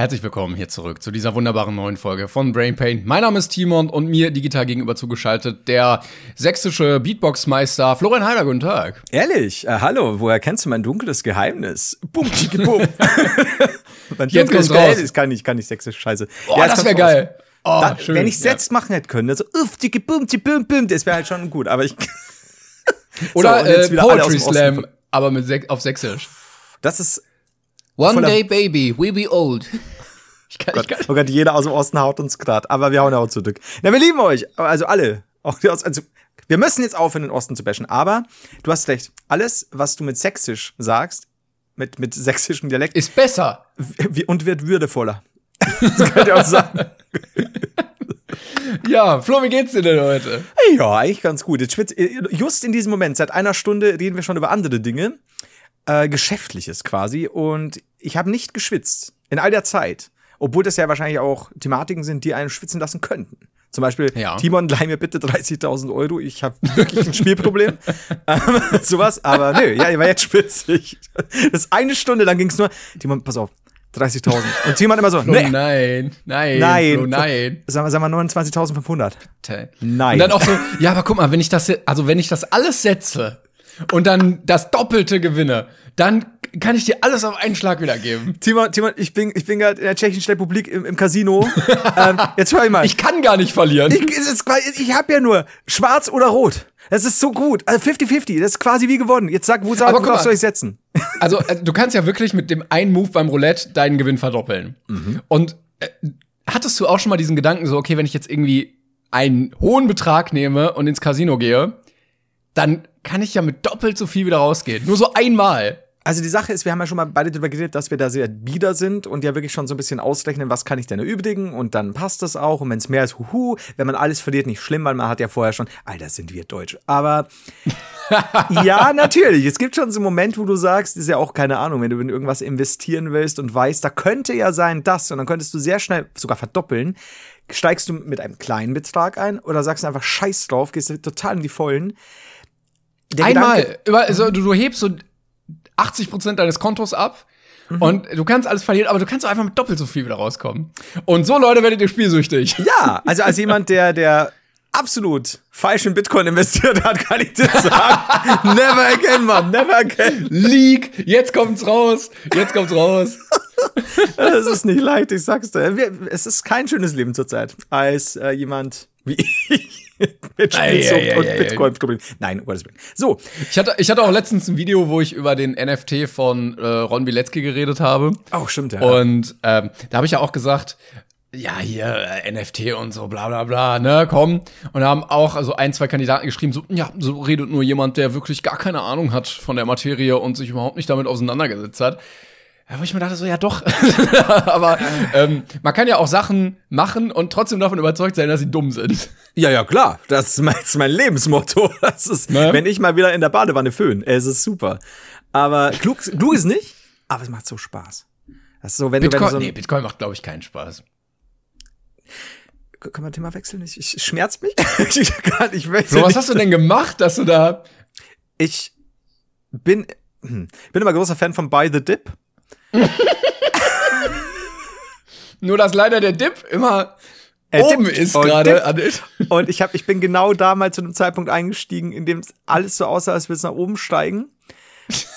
Herzlich willkommen hier zurück zu dieser wunderbaren neuen Folge von Brain Pain. Mein Name ist Timon und mir digital gegenüber zugeschaltet der sächsische Beatboxmeister Florian Heiler. Guten Tag. Ehrlich? Äh, hallo, woher kennst du mein dunkles Geheimnis? Bum, tschicki, bum. mein Jetzt dunkles raus. Geheimnis kann ich, kann ich sächsisch scheiße. Oh, Ja, es das wäre raus. geil. Oh, Da, schön. wenn ich Ja. selbst machen hätte können, also uff, tschicki, bum, bum, bum, das wäre halt schon gut, aber ich, Oder So, jetzt äh, Poetry. Slam, aber mit Sek auf Sächsisch. das ist, One day, baby, we be old. Ich kann, ich kann. oh Gott, jeder aus dem Osten haut uns grad, aber wir hauen auch zurück. Na, wir lieben euch, also alle. Also, wir müssen jetzt aufhören, den Osten zu bashen, aber du hast recht, alles, was du mit sächsisch sagst, mit, mit sächsischem Dialekt, Ist besser. und wird würdevoller. das könnt ihr auch sagen. Ja, Flo, wie geht's dir denn heute? Ja, eigentlich ganz gut. Jetzt schwitz, just in diesem Moment, seit einer Stunde reden wir schon über andere Dinge. Äh, Geschäftliches quasi. Und ich habe nicht geschwitzt. In all der Zeit. Obwohl das ja wahrscheinlich auch Thematiken sind, die einen schwitzen lassen könnten. Zum Beispiel, Ja. Timon, leih mir bitte 30.000 Euro. Ich habe wirklich ein Spielproblem. ähm, sowas. Aber nö, ja, ich war jetzt schwitzig. Das ist eine Stunde lang ging's nur. Timon, pass auf. 30.000. Und Timon immer so, Flo, nee, nein, nein, nein. Flo, nein. Sagen wir, sagen wir 29.500. Nein. Und dann auch so, ja, aber guck mal, wenn ich das, also wenn ich das alles setze und dann das Doppelte gewinne, dann kann ich dir alles auf einen Schlag wiedergeben. Timon, Timon, ich bin, ich bin gerade in der Tschechischen Republik im, im Casino. ähm, jetzt hör ich mal. Ich kann gar nicht verlieren. ich, quasi- ich habe ja nur schwarz oder rot. Das ist so gut. Also 50-50. Das ist quasi wie gewonnen. Jetzt sag, wo, sag, worauf soll ich setzen? Also, äh, du kannst ja wirklich mit dem einen Move beim Roulette deinen Gewinn verdoppeln. Und äh, hattest du auch schon mal diesen Gedanken so, okay, wenn ich jetzt irgendwie einen hohen Betrag nehme und ins Casino gehe, dann kann ich ja mit doppelt so viel wieder rausgehen. Nur so einmal. Also die Sache ist, wir haben ja schon mal beide darüber geredet, dass wir da sehr bieder sind und ja wirklich schon so ein bisschen ausrechnen, was kann ich denn erübrigen und dann passt das auch und wenn es mehr ist, huhu, wenn man alles verliert, nicht schlimm, weil man hat ja vorher schon, Alter, sind wir Deutsche. Aber ja, natürlich, es gibt schon so einen Moment, wo du sagst, ist ja auch keine Ahnung, wenn du in irgendwas investieren willst und weißt, da könnte ja sein das und dann könntest du sehr schnell sogar verdoppeln, steigst du mit einem kleinen Betrag ein oder sagst du einfach Scheiß drauf, gehst du total in die Vollen. Der Einmal. Gedanke- also, du, du hebst so 80% deines Kontos ab. Und du kannst alles verlieren, aber du kannst auch einfach mit doppelt so viel wieder rauskommen. Und so, Leute, werdet ihr spielsüchtig. Ja, also als jemand, der, der absolut falsch in Bitcoin investiert hat, kann ich dir sagen, never again, Mann, never again. Leak, jetzt kommt's raus, jetzt kommt's raus. Es ist nicht leicht, ich sag's dir. Es ist kein schönes Leben zurzeit, als äh, jemand wie ich mit Spielsucht Ei, ei, ei, und. Bitcoin. nein, Gottes Willen. So, Ich hatte, ich hatte auch letztens ein Video, wo ich über den NFT von äh, Ron Bilecki geredet habe. oh, stimmt ja. Und ähm, da habe ich ja auch gesagt, ja, hier, äh, NFT und so, bla bla bla, ne, komm. Und da haben auch also ein, zwei Kandidaten geschrieben, so, ja, so redet nur jemand, der wirklich gar keine Ahnung hat von der Materie und sich überhaupt nicht damit auseinandergesetzt hat. Ja, wo ich mir dachte, so, ja doch. Aber ähm, man kann ja auch Sachen machen und trotzdem davon überzeugt sein, dass sie dumm sind. Ja, ja, klar. Das ist mein, das ist mein Lebensmotto. Das ist, Ne? wenn ich mal wieder in der Badewanne föhn. Es ist super. Aber klug, klug ist nicht, aber es macht so Spaß. Das ist so, wenn du, wenn du Bitcoin, so nee, Bitcoin macht, glaube ich, keinen Spaß. Können wir Thema wechseln? Ich, ich schmerzt mich. ich kann, ich So, was hast du denn gemacht, dass du da. Ich bin, hm, bin immer großer Fan von Buy the Dip. Nur, dass leider der Dip immer Er oben ist gerade. Und ich, hab, ich bin genau damals zu einem Zeitpunkt eingestiegen, in dem es alles so aussah, als würde es nach oben steigen.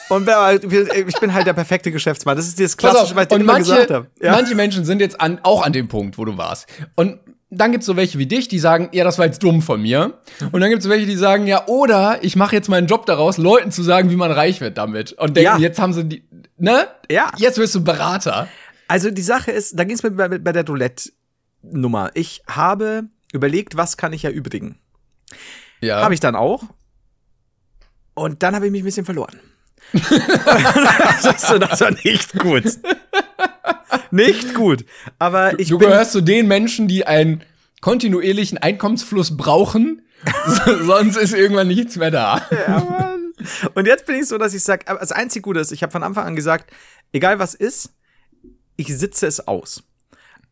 Und ich bin halt der perfekte Geschäftsmann. Das ist dieses Pass Klassische, auf, was ich dir immer manche, gesagt habe. Ja. manche Menschen sind jetzt an, auch an dem Punkt, wo du warst. Und dann gibt's so welche wie dich, die sagen, ja, das war jetzt dumm von mir. Und dann gibt's so welche, die sagen, ja, oder ich mache jetzt meinen Job daraus, Leuten zu sagen, wie man reich wird damit. Und denken, Ja. jetzt haben sie die, ne? Ja. Jetzt wirst du Berater. Also die Sache ist, da ging es mir bei, bei der Roulette-Nummer. Ich habe überlegt, was kann ich erübrigen. Ja. Habe ich dann auch. Und dann habe ich mich ein bisschen verloren. das, das war nicht gut. nicht gut. Aber ich Du gehörst zu den Menschen, die einen kontinuierlichen Einkommensfluss brauchen, sonst ist irgendwann nichts mehr da. Ja, Mann. Und jetzt bin ich so, dass ich sage, das einzige Gute ist, ich habe von Anfang an gesagt, egal was ist, ich sitze es aus.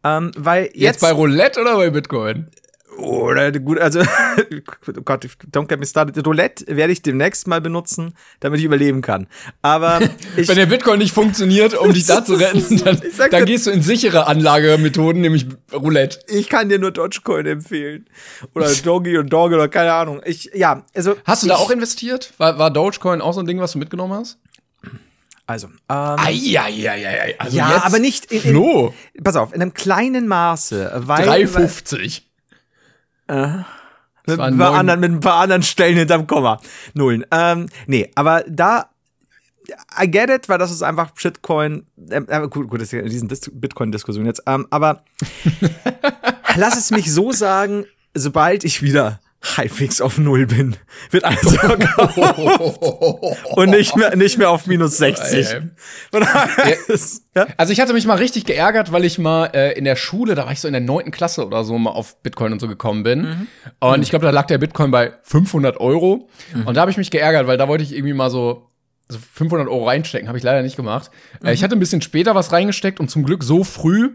Ähm, weil jetzt, Jetzt bei Roulette oder bei Bitcoin? Oder gut, also oh Gott, don't get me started. Roulette werde ich demnächst mal benutzen, damit ich überleben kann. Aber ich, Wenn der Bitcoin nicht funktioniert, um dich da zu retten, dann, dann gehst du in sichere Anlagemethoden, nämlich Roulette. ich kann dir nur Dogecoin empfehlen oder Doggy und Dogge oder keine Ahnung. Ich ja, also Hast du ich, da auch investiert? War, war Dogecoin auch so ein Ding, was du mitgenommen hast? also ähm, Eieieiei. Also ja, jetzt aber nicht in, in, pass auf, in einem kleinen Maße, weil 3,50. Mit ein, paar anderen, mit ein paar anderen Stellen hinterm Komma. Nullen. Ähm, nee, aber da, I get it, weil das ist einfach Shitcoin. Ähm, äh, gut, gut, das ist ja diesen Dis Bitcoin-Diskussion jetzt. Ähm, aber lass es mich so sagen, sobald ich wieder halbwegs auf Null bin, wird alles verkauft und nicht mehr, nicht mehr auf minus 60. Ey. Von daher ist- ja? Also ich hatte mich mal richtig geärgert, weil ich mal äh, in der Schule, da war ich so in der neunten Klasse oder so, mal auf Bitcoin und so gekommen bin. Mhm. Und ich glaube, da lag der Bitcoin bei 500 Euro. Mhm. Und da habe ich mich geärgert, weil da wollte ich irgendwie mal so, so 500 Euro reinstecken. Habe ich leider nicht gemacht. Äh, Mhm. ich hatte ein bisschen später was reingesteckt und zum Glück so früh,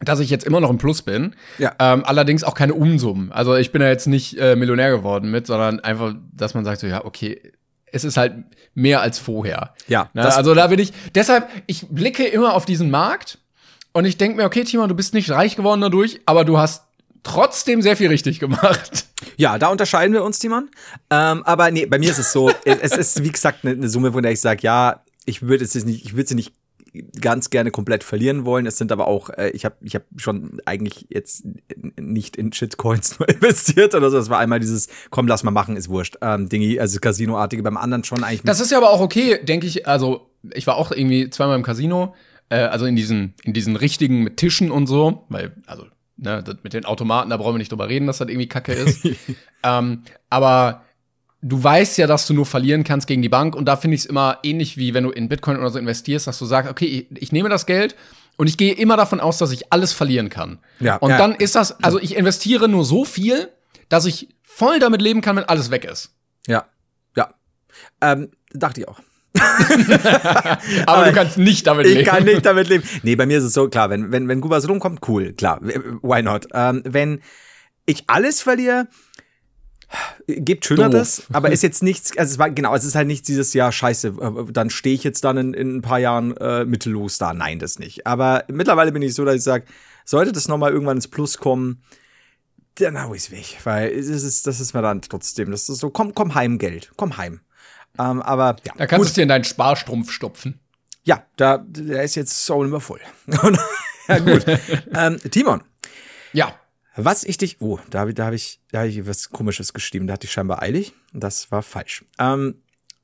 dass ich jetzt immer noch im Plus bin. Ja. Ähm, allerdings auch keine Umsummen. Also ich bin ja jetzt nicht äh, Millionär geworden mit, sondern einfach, dass man sagt so, ja, okay, es ist halt mehr als vorher. Ja, Ne? also da bin ich, deshalb, ich blicke immer auf diesen Markt und ich denke mir, okay, Timon, du bist nicht reich geworden dadurch, aber du hast trotzdem sehr viel richtig gemacht. Ja, da unterscheiden wir uns, Timon. Ähm, aber nee, bei mir ist es so, es ist wie gesagt eine, eine Summe, von der ich sage, ja, ich würde es jetzt nicht, ich würde sie nicht ganz gerne komplett verlieren wollen. Es sind aber auch, äh, ich habe ich hab schon eigentlich jetzt nicht in Shitcoins nur investiert oder so. Das war einmal dieses, komm, lass mal machen, ist wurscht. Ähm, Dingi, also Casino-artige, beim anderen schon eigentlich. Das ist ja aber auch okay, denke ich. Also, ich war auch irgendwie zweimal im Casino, äh, also in diesen, in diesen richtigen mit Tischen und so, weil, also, ne, mit den Automaten, da brauchen wir nicht drüber reden, dass das irgendwie Kacke ist. ähm, aber du weißt ja, dass du nur verlieren kannst gegen die Bank und da finde ich es immer ähnlich wie wenn du in Bitcoin oder so investierst, dass du sagst, okay, ich, ich nehme das Geld und ich gehe immer davon aus, dass ich alles verlieren kann. Ja, und ja. dann ist das, also ich investiere nur so viel, dass ich voll damit leben kann, wenn alles weg ist. ja, ja. Ähm, dachte ich auch. Aber, Aber du kannst nicht damit Ich leben. kann nicht damit leben. Nee, bei mir ist es so, klar, wenn, wenn, wenn Gubas rumkommt, cool, klar, why not? Ähm, wenn ich alles verliere, gibt Schöneres, aber ist jetzt nichts, also es war, genau, es ist halt nicht dieses Jahr, scheiße, äh, dann stehe ich jetzt dann in, in ein paar Jahren äh, mittellos da. Nein, das nicht. Aber mittlerweile bin ich so, dass ich sage, sollte das nochmal irgendwann ins Plus kommen, dann hau ich's weg, weil es ist, das ist mir dann trotzdem, das ist so, komm, komm heim, Geld, komm heim. Ähm, aber ja, Da kannst du es dir in deinen Sparstrumpf stopfen. ja, da, der ist jetzt auch immer voll. Ja, gut. ähm, Timon, Ja. Was ich dich. Oh, da habe da hab ich, da hab ich was Komisches geschrieben. Da hatte ich scheinbar eilig. Das war falsch. Ähm,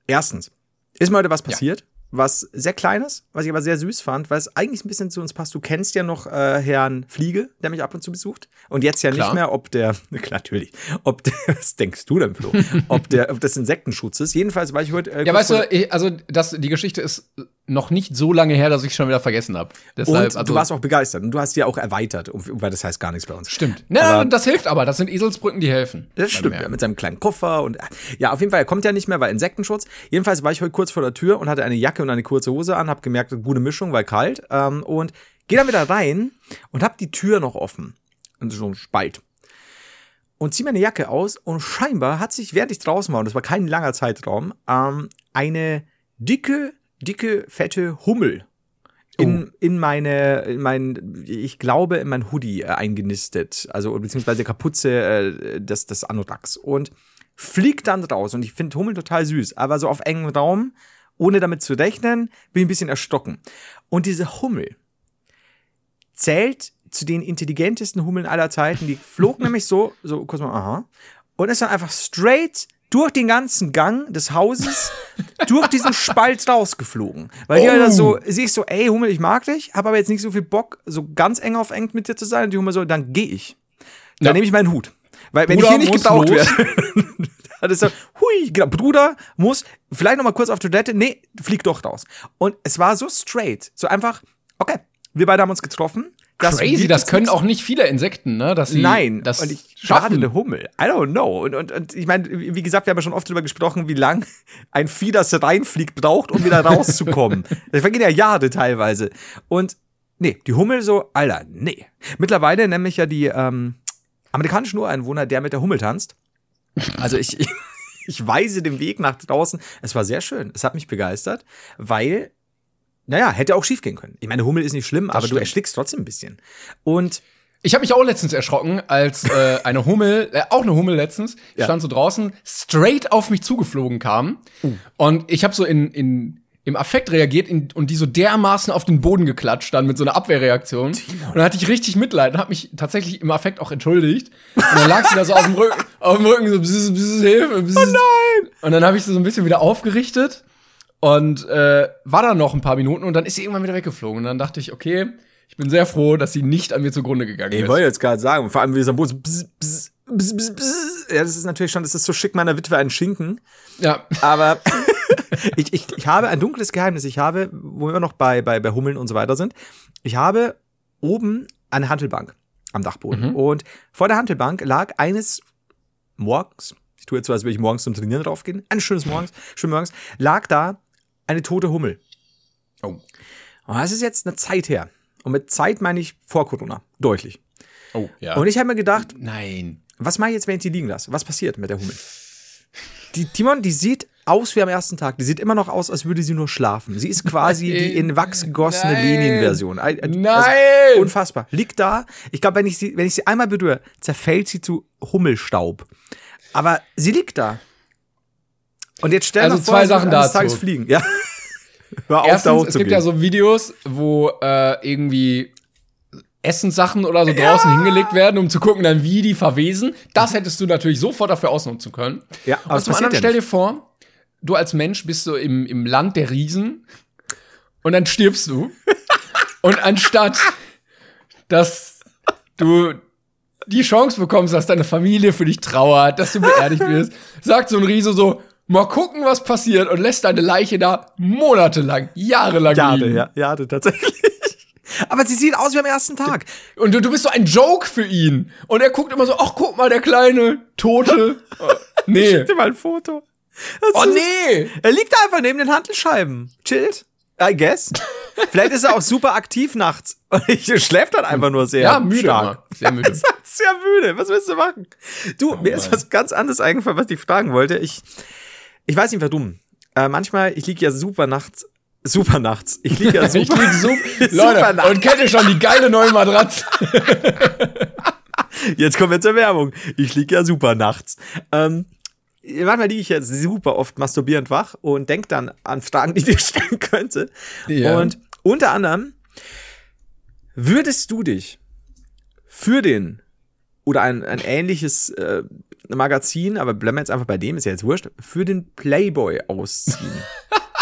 erstens, ist mir heute was passiert, was sehr Kleines, was ich aber sehr süß fand, weil es eigentlich ein bisschen zu uns passt. Du kennst ja noch äh, Herrn Fliege, der mich ab und zu besucht. Und jetzt ja Klar. nicht mehr, ob der, klar, natürlich, ob der, was denkst du denn, Flo? ob der, ob das Insektenschutz ist. Jedenfalls war ich heute. Äh, Ja, weißt du, ich, also das, die Geschichte ist noch nicht so lange her, dass ich schon wieder vergessen habe. Deshalb, und also, du warst auch begeistert und du hast ja auch erweitert, weil das heißt gar nichts bei uns. Stimmt. Na, Aber- das hilft aber. Das sind Eselsbrücken, die helfen. Das stimmt, ja, mit seinem kleinen Koffer und ja, auf jeden Fall, er kommt ja nicht mehr, weil Insektenschutz. Jedenfalls war ich heute kurz vor der Tür und hatte eine Jacke und eine kurze Hose an, hab gemerkt, gute Mischung, weil kalt ähm, und gehe dann wieder rein und hab die Tür noch offen. Und so ein Spalt. Und zieh meine Jacke aus und scheinbar hat sich, während ich draußen war, und das war kein langer Zeitraum, ähm, eine dicke, dicke, fette Hummel in, in meine, in mein, ich glaube, in mein Hoodie äh, eingenistet, also beziehungsweise Kapuze äh, des, des Anoraks und fliegt dann raus. Und ich finde Hummel total süß, aber so auf engem Raum, ohne damit zu rechnen, bin ich ein bisschen erstocken. Und diese Hummel zählt zu den intelligentesten Hummeln aller Zeiten. Die flog nämlich so, so kurz mal, aha, und ist dann einfach straight durch den ganzen Gang des Hauses, durch diesen Spalt rausgeflogen. Weil die Oh. halt dann so, sehe ich so, ey Hummel, ich mag dich, habe aber jetzt nicht so viel Bock, so ganz eng auf eng mit dir zu sein. Und die Hummel so, dann gehe ich. Dann Ja. nehme ich meinen Hut. Weil wenn Bruder ich hier nicht gebraucht los. werde, dann ist so, hui, genau, Bruder muss vielleicht noch mal kurz auf Toilette, nee, flieg doch raus. Und es war so straight, so einfach, okay, Wir beide haben uns getroffen. Das Crazy, das können auch nicht viele Insekten, ne? Dass sie Nein, das und ich schaffen. eine Hummel. I don't know. Und, und, und ich meine, wie gesagt, wir haben ja schon oft darüber gesprochen, wie lang ein Vieh, das reinfliegt, braucht, um wieder rauszukommen. das vergehen ja Jahre teilweise. Und nee, die Hummel so, Alter, nee. Mittlerweile nämlich ja die ähm, amerikanischen Ureinwohner, der mit der Hummel tanzt. Also ich, ich weise den Weg nach draußen. Es war sehr schön. Es hat mich begeistert, weil, naja, hätte auch schief gehen können. Ich meine, Hummel ist nicht schlimm, aber du stimmt. erschrickst trotzdem ein bisschen. Und Ich habe mich auch letztens erschrocken, als äh, eine Hummel, äh, auch eine Hummel letztens, ich Ja. stand so draußen, straight auf mich zugeflogen kam. Und ich habe so in, in, im Affekt reagiert in, und die so dermaßen auf den Boden geklatscht dann mit so einer Abwehrreaktion. Und dann hatte ich richtig Mitleid und habe mich tatsächlich im Affekt auch entschuldigt. Und dann lag sie da so auf dem Rücken, auf dem Rücken so, bzz, bzz, Hilfe, bzz. Oh nein! Und dann habe ich sie so ein bisschen wieder aufgerichtet und äh, war dann noch ein paar Minuten und dann ist sie irgendwann wieder weggeflogen. Und dann dachte ich, okay, ich bin sehr froh, dass sie nicht an mir zugrunde gegangen Ich ist. wollte jetzt gerade sagen, vor allem wie dieser Boot so bzz, bzz, bzz, bzz, bzz. Ja, das ist natürlich schon, das ist so schick meiner Witwe ein Schinken. Ja. Aber ich, ich, ich habe ein dunkles Geheimnis. Ich habe, wo wir noch bei, bei, bei Hummeln und so weiter sind, ich habe oben eine Handelbank am Dachboden. Und vor der Handelbank lag eines morgens, ich tue jetzt so, als würde ich morgens zum Trainieren draufgehen, eines schönes Morgens, schön morgens, lag da eine tote Hummel. Oh. Und das ist jetzt eine Zeit her. Und mit Zeit meine ich vor Corona. Deutlich. Oh, ja. Und ich habe mir gedacht, Nein. was mache ich jetzt, wenn ich die liegen lasse? Was passiert mit der Hummel? Die Timon, die sieht aus wie am ersten Tag. Die sieht immer noch aus, als würde sie nur schlafen. Sie ist quasi die in Wachs gegossene. Lenin-Version. Ein- ein- Nein. Also, unfassbar. Liegt da. Ich glaube, wenn ich sie, wenn ich sie einmal berühre, zerfällt sie zu Hummelstaub. Aber sie liegt da. Und jetzt stell Also dir vor, zwei Sachen dazu. Tages fliegen. Ja. Hör auf, da Erstens, es hochzugehen. gibt ja so Videos, wo äh, irgendwie Essenssachen oder so draußen hingelegt werden, um zu gucken, dann wie die verwesen. Das hättest du natürlich sofort dafür ausnutzen können. Ja, aber es zum anderen ja stell dir vor, du als Mensch bist so im, im Land der Riesen und dann stirbst du. und anstatt, dass du die Chance bekommst, dass deine Familie für dich trauert, dass du beerdigt wirst, sagt so ein Riese so, mal gucken, was passiert und lässt deine Leiche da monatelang, jahrelang Jade, liegen. ja, Jade, tatsächlich. Aber sie sieht aus wie am ersten Tag. Und du, du bist so ein Joke für ihn. Und er guckt immer so, ach, guck mal, der kleine Tote. Oh, nee. Schick dir mal ein Foto. Das Oh ist- nee. Er liegt einfach neben den Handelscheiben. Chillt. I guess. Vielleicht ist er auch super aktiv nachts. Und ich schläft dann einfach nur sehr Ja, müde stark. Sehr müde. Ist halt sehr müde. Was willst du machen? Du, mir ist was ganz anderes eingefallen, was ich fragen wollte. Ich, ich weiß nicht warum. Äh, manchmal, ich liege ja super nachts. Super nachts. Ich liege ja Ich super. lieg so, Super Leute, nachts. und kennt ihr schon die geile neue Matratze? Jetzt kommen wir zur Werbung. Ich liege ja super nachts. Ähm, manchmal liege ich ja super oft masturbierend wach und denk dann an Fragen, die ich dir stellen könnte. Ja. Und unter anderem, würdest du dich für den oder ein, ein ähnliches äh, Magazin, aber bleiben wir jetzt einfach bei dem, ist ja jetzt wurscht, für den Playboy ausziehen?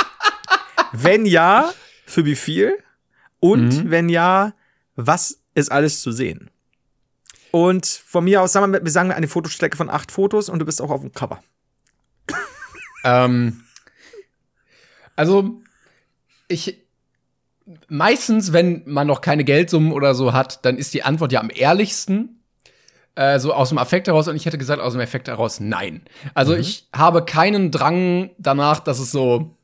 wenn ja, für wie viel? Und wenn ja, was ist alles zu sehen? Und von mir aus, sagen wir, wir sagen eine Fotostrecke von acht Fotos und du bist auch auf dem Cover. ähm, also, ich, meistens, wenn man noch keine Geldsummen oder so hat, dann ist die Antwort ja am ehrlichsten. Äh, so aus dem Affekt heraus und ich hätte gesagt aus dem Affekt heraus nein. Also ich habe keinen Drang danach, dass es so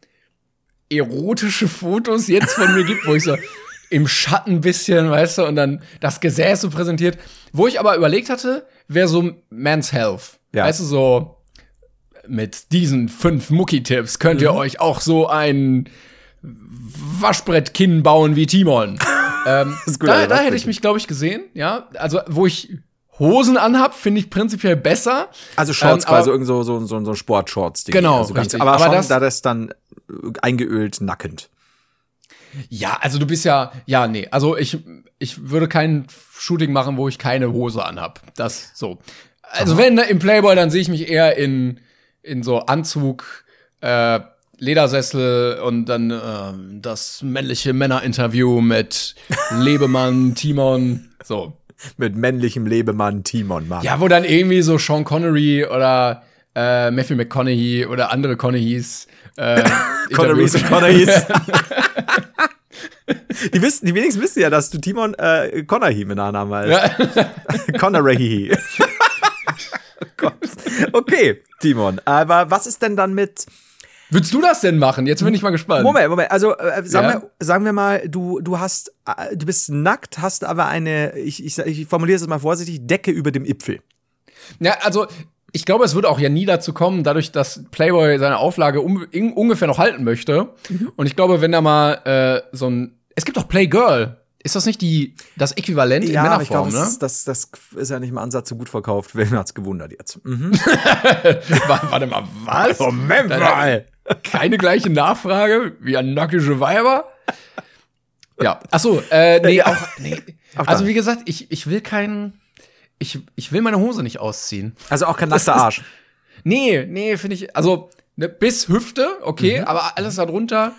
erotische Fotos jetzt von mir gibt, wo ich so im Schatten ein bisschen, weißt du, und dann das Gesäß so präsentiert. Wo ich aber überlegt hatte, wäre so Man's Health. Ja. Weißt du, so mit diesen fünf Mucki-Tipps könnt Mhm. ihr euch auch so ein Waschbrettkinn bauen wie Timon. ähm, da, da hätte ich mich, glaube ich, gesehen, ja. Also, wo ich Hosen anhab, finde ich prinzipiell besser. Also Shorts Ähm, quasi, irgend so, so, so, so Sportshorts. Genau, also ganz. Aber, Aber schon, das- da das dann äh, eingeölt nackend. Ja, also du bist ja, ja, nee, also ich, ich würde kein Shooting machen, wo ich keine Hose anhab. Das so. Also wenn ne, im Playboy, dann sehe ich mich eher in, in so Anzug, äh, Ledersessel und dann ähm, das männliche Männerinterview mit Lebemann, Timon, so. Mit männlichem Lebemann Timon, Mann. Ja, wo dann irgendwie so Sean Connery oder äh, Matthew McConaughey oder andere Conneys äh, Connerys und Connerys. Die, wissen, die wenigsten wissen ja, dass du Timon äh, Connery mit Nachnamen heißt. Ja. Connery. oh okay, Timon. Aber was ist denn dann mit. Würdest du das denn machen? Jetzt bin ich mal gespannt. Moment, Moment. Also äh, sagen, Ja. wir, sagen wir mal, du, du hast, äh, du bist nackt, hast aber eine, ich, ich, ich formuliere es jetzt mal vorsichtig, Decke über dem Ipfel. Ja, also ich glaube, es würde auch ja nie dazu kommen, dadurch, dass Playboy seine Auflage um, in, ungefähr noch halten möchte. Mhm. Und ich glaube, wenn da mal äh, so ein. Es gibt doch Playgirl. Ist das nicht die, das Äquivalent in aber ich Männerform, glaube, ne? das, das, das ist ja nicht im Ansatz so gut verkauft. Wer hat's gewundert jetzt? Mhm. Wa- Warte mal, was? Moment mal. Keine gleiche Nachfrage wie an nackige Weiber? Ja. Ach so, äh, nee, auch, nee. Also wie gesagt, ich, ich will keinen. Ich, ich will meine Hose nicht ausziehen. Also auch kein ist- Arsch. Nee, nee, finde ich. Also, ne, bis Hüfte, okay, Mhm. aber alles darunter,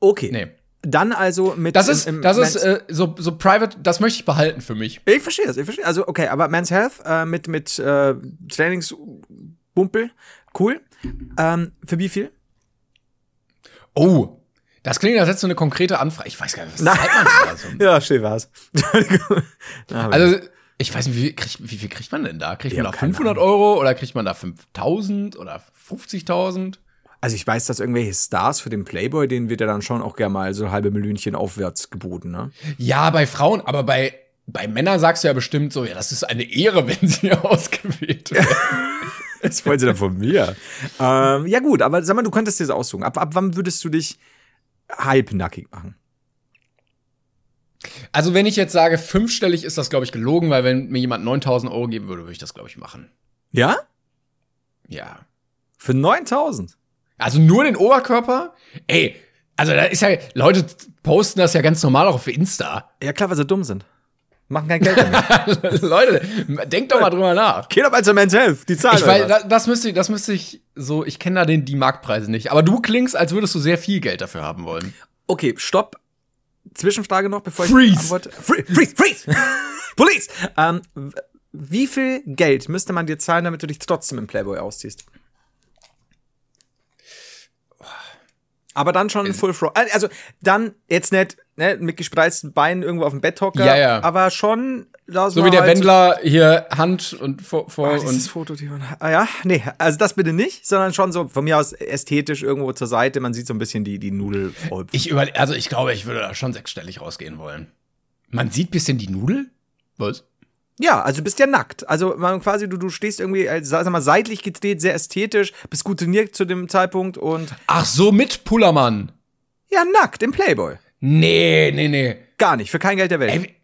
Okay. nee. Dann also mit. Das im- ist, im das ist äh, so, so private, das möchte ich behalten für mich. Ich verstehe das, ich verstehe. Also, okay, aber Men's Health äh, mit, mit äh, Trainingsbumpel, cool. Ähm, für wie viel? Oh, das klingt, als hättest du eine konkrete Anfrage. Ich weiß gar nicht, was Na- zahlt man da so? Ja, schön war's. Also, ich weiß nicht, wie, viel kriegt- wie viel kriegt man denn da? Kriegt man da keine 500 Euro oder kriegt man da 5000 oder 50.000? Also ich weiß, dass irgendwelche Stars für den Playboy, denen wird ja dann schon auch gerne mal so halbe Millionchen aufwärts geboten, ne? Ja, bei Frauen, aber bei, bei Männern sagst du ja bestimmt so, ja, das ist eine Ehre, wenn sie ausgewählt werden. Das wollen sie dann von mir. ähm, ja gut, aber sag mal, du könntest dir das aussuchen. Ab, ab wann würdest du dich halbnackig machen? Also, wenn ich jetzt sage, fünfstellig ist das, glaube ich, gelogen, weil wenn mir jemand 9000 Euro geben würde, würde ich das, glaube ich, machen. Ja? Ja. Für 9000? Also nur den Oberkörper? Ey, also da ist ja, Leute posten das ja ganz normal auch auf Insta. Ja klar, weil sie dumm sind. Machen kein Geld damit. Leute, denkt doch mal drüber nach. Geh doch mal zur Men's Health, die zahlen Ich weiß, das, das müsste ich, das müsste ich so, ich kenne da den, die Marktpreise nicht. Aber du klingst, als würdest du sehr viel Geld dafür haben wollen. Okay, stopp. Zwischenfrage noch, bevor ich Freeze. antworte. Free, freeze, freeze! Police! Ähm, wie viel Geld müsste man dir zahlen, damit du dich trotzdem im Playboy ausziehst? Aber dann schon Full Fro. äh, Also dann jetzt nicht ne, mit gespreizten Beinen irgendwo auf dem Bett hocken, Ja, ja. aber schon So wie der Wendler hier Hand und vor, vor Ah, dieses und. Foto, die man, ah, ja, nee, also das bitte nicht, sondern schon so von mir aus ästhetisch irgendwo zur Seite. Man sieht so ein bisschen die, die Nudel. Ich über, also ich glaube, ich würde da schon sechsstellig rausgehen wollen. Man sieht bisschen die Nudel? Was? Ja, also du bist ja nackt. Also man quasi, du, du stehst irgendwie, äh, sag mal, seitlich gedreht, sehr ästhetisch, bist gut trainiert zu dem Zeitpunkt und Ach so, mit Pullermann. ja, nackt im Playboy. Nee, nee, nee. Gar nicht, für kein Geld der Welt. Ey,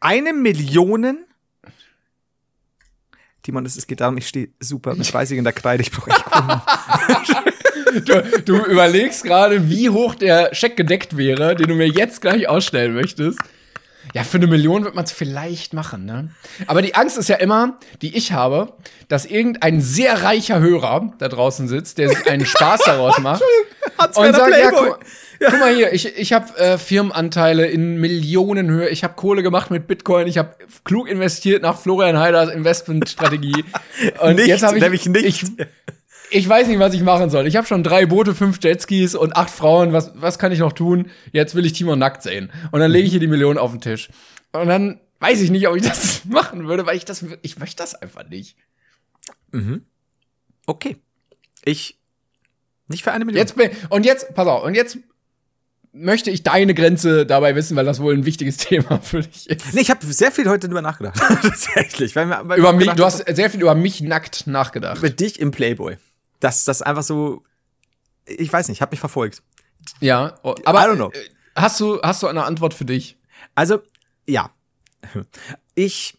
Eine Million. Timon, es es geht darum, ich stehe super mit 30 in der Kreide, ich brauche echt Kunden. du, du überlegst gerade, wie hoch der Scheck gedeckt wäre, den du mir jetzt gleich ausstellen möchtest. Ja, für eine Million wird man es vielleicht machen, ne? Aber die Angst ist ja immer, die ich habe, dass irgendein sehr reicher Hörer da draußen sitzt, der sich einen Spaß daraus macht und sagt, ja, guck, guck mal hier, ich, ich habe äh, Firmenanteile in Millionenhöhe, ich habe Kohle gemacht mit Bitcoin, ich habe klug investiert nach Florian Heiders Investmentstrategie. Und nicht, jetzt habe ich, nämlich nicht. ich ich weiß nicht, was ich machen soll. Ich habe schon drei Boote, fünf Jetskis und acht Frauen. Was, was kann ich noch tun? Jetzt will ich Timon nackt sehen. Und dann lege ich hier die Million auf den Tisch. Und dann weiß ich nicht, ob ich das machen würde, weil ich das, ich möchte das einfach nicht. okay. Ich. Nicht für eine Million. Jetzt bin, und jetzt, pass auf, und jetzt möchte ich deine Grenze dabei wissen, weil das wohl ein wichtiges Thema für dich ist. Nee, ich habe sehr viel heute drüber nachgedacht. Tatsächlich. Weil, mir- weil Über ich mich, du hast sehr viel über mich nackt nachgedacht. über dich im Playboy. Dass das einfach so. Ich weiß nicht, hat mich verfolgt. Ja, oh, aber I don't know. äh, hast du, hast du eine Antwort für dich? Also, ja. Ich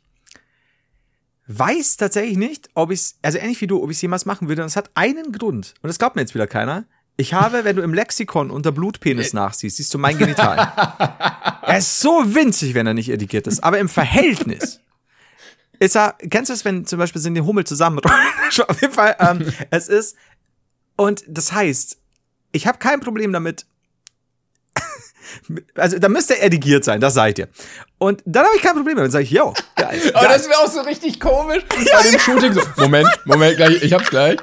weiß tatsächlich nicht, ob ich es, also ähnlich wie du, ob ich es jemals machen würde. Und es hat einen Grund. Und das glaubt mir jetzt wieder keiner. Ich habe, wenn du im Lexikon unter Blutpenis nachsiehst, siehst du mein Genital. er ist so winzig, wenn er nicht etikiert ist. Aber im Verhältnis ist er, kennst du es, wenn zum Beispiel sind die Hummel zusammen? Auf jeden Fall, ähm, es ist, und das heißt, ich habe kein Problem damit, also da müsste er edigiert sein, das seid ihr. Und dann habe ich kein Problem damit. Dann sage ich, yo, geil. Aber das wäre auch so richtig komisch bei dem Shooting. So, Moment, Moment, gleich, ich hab's gleich.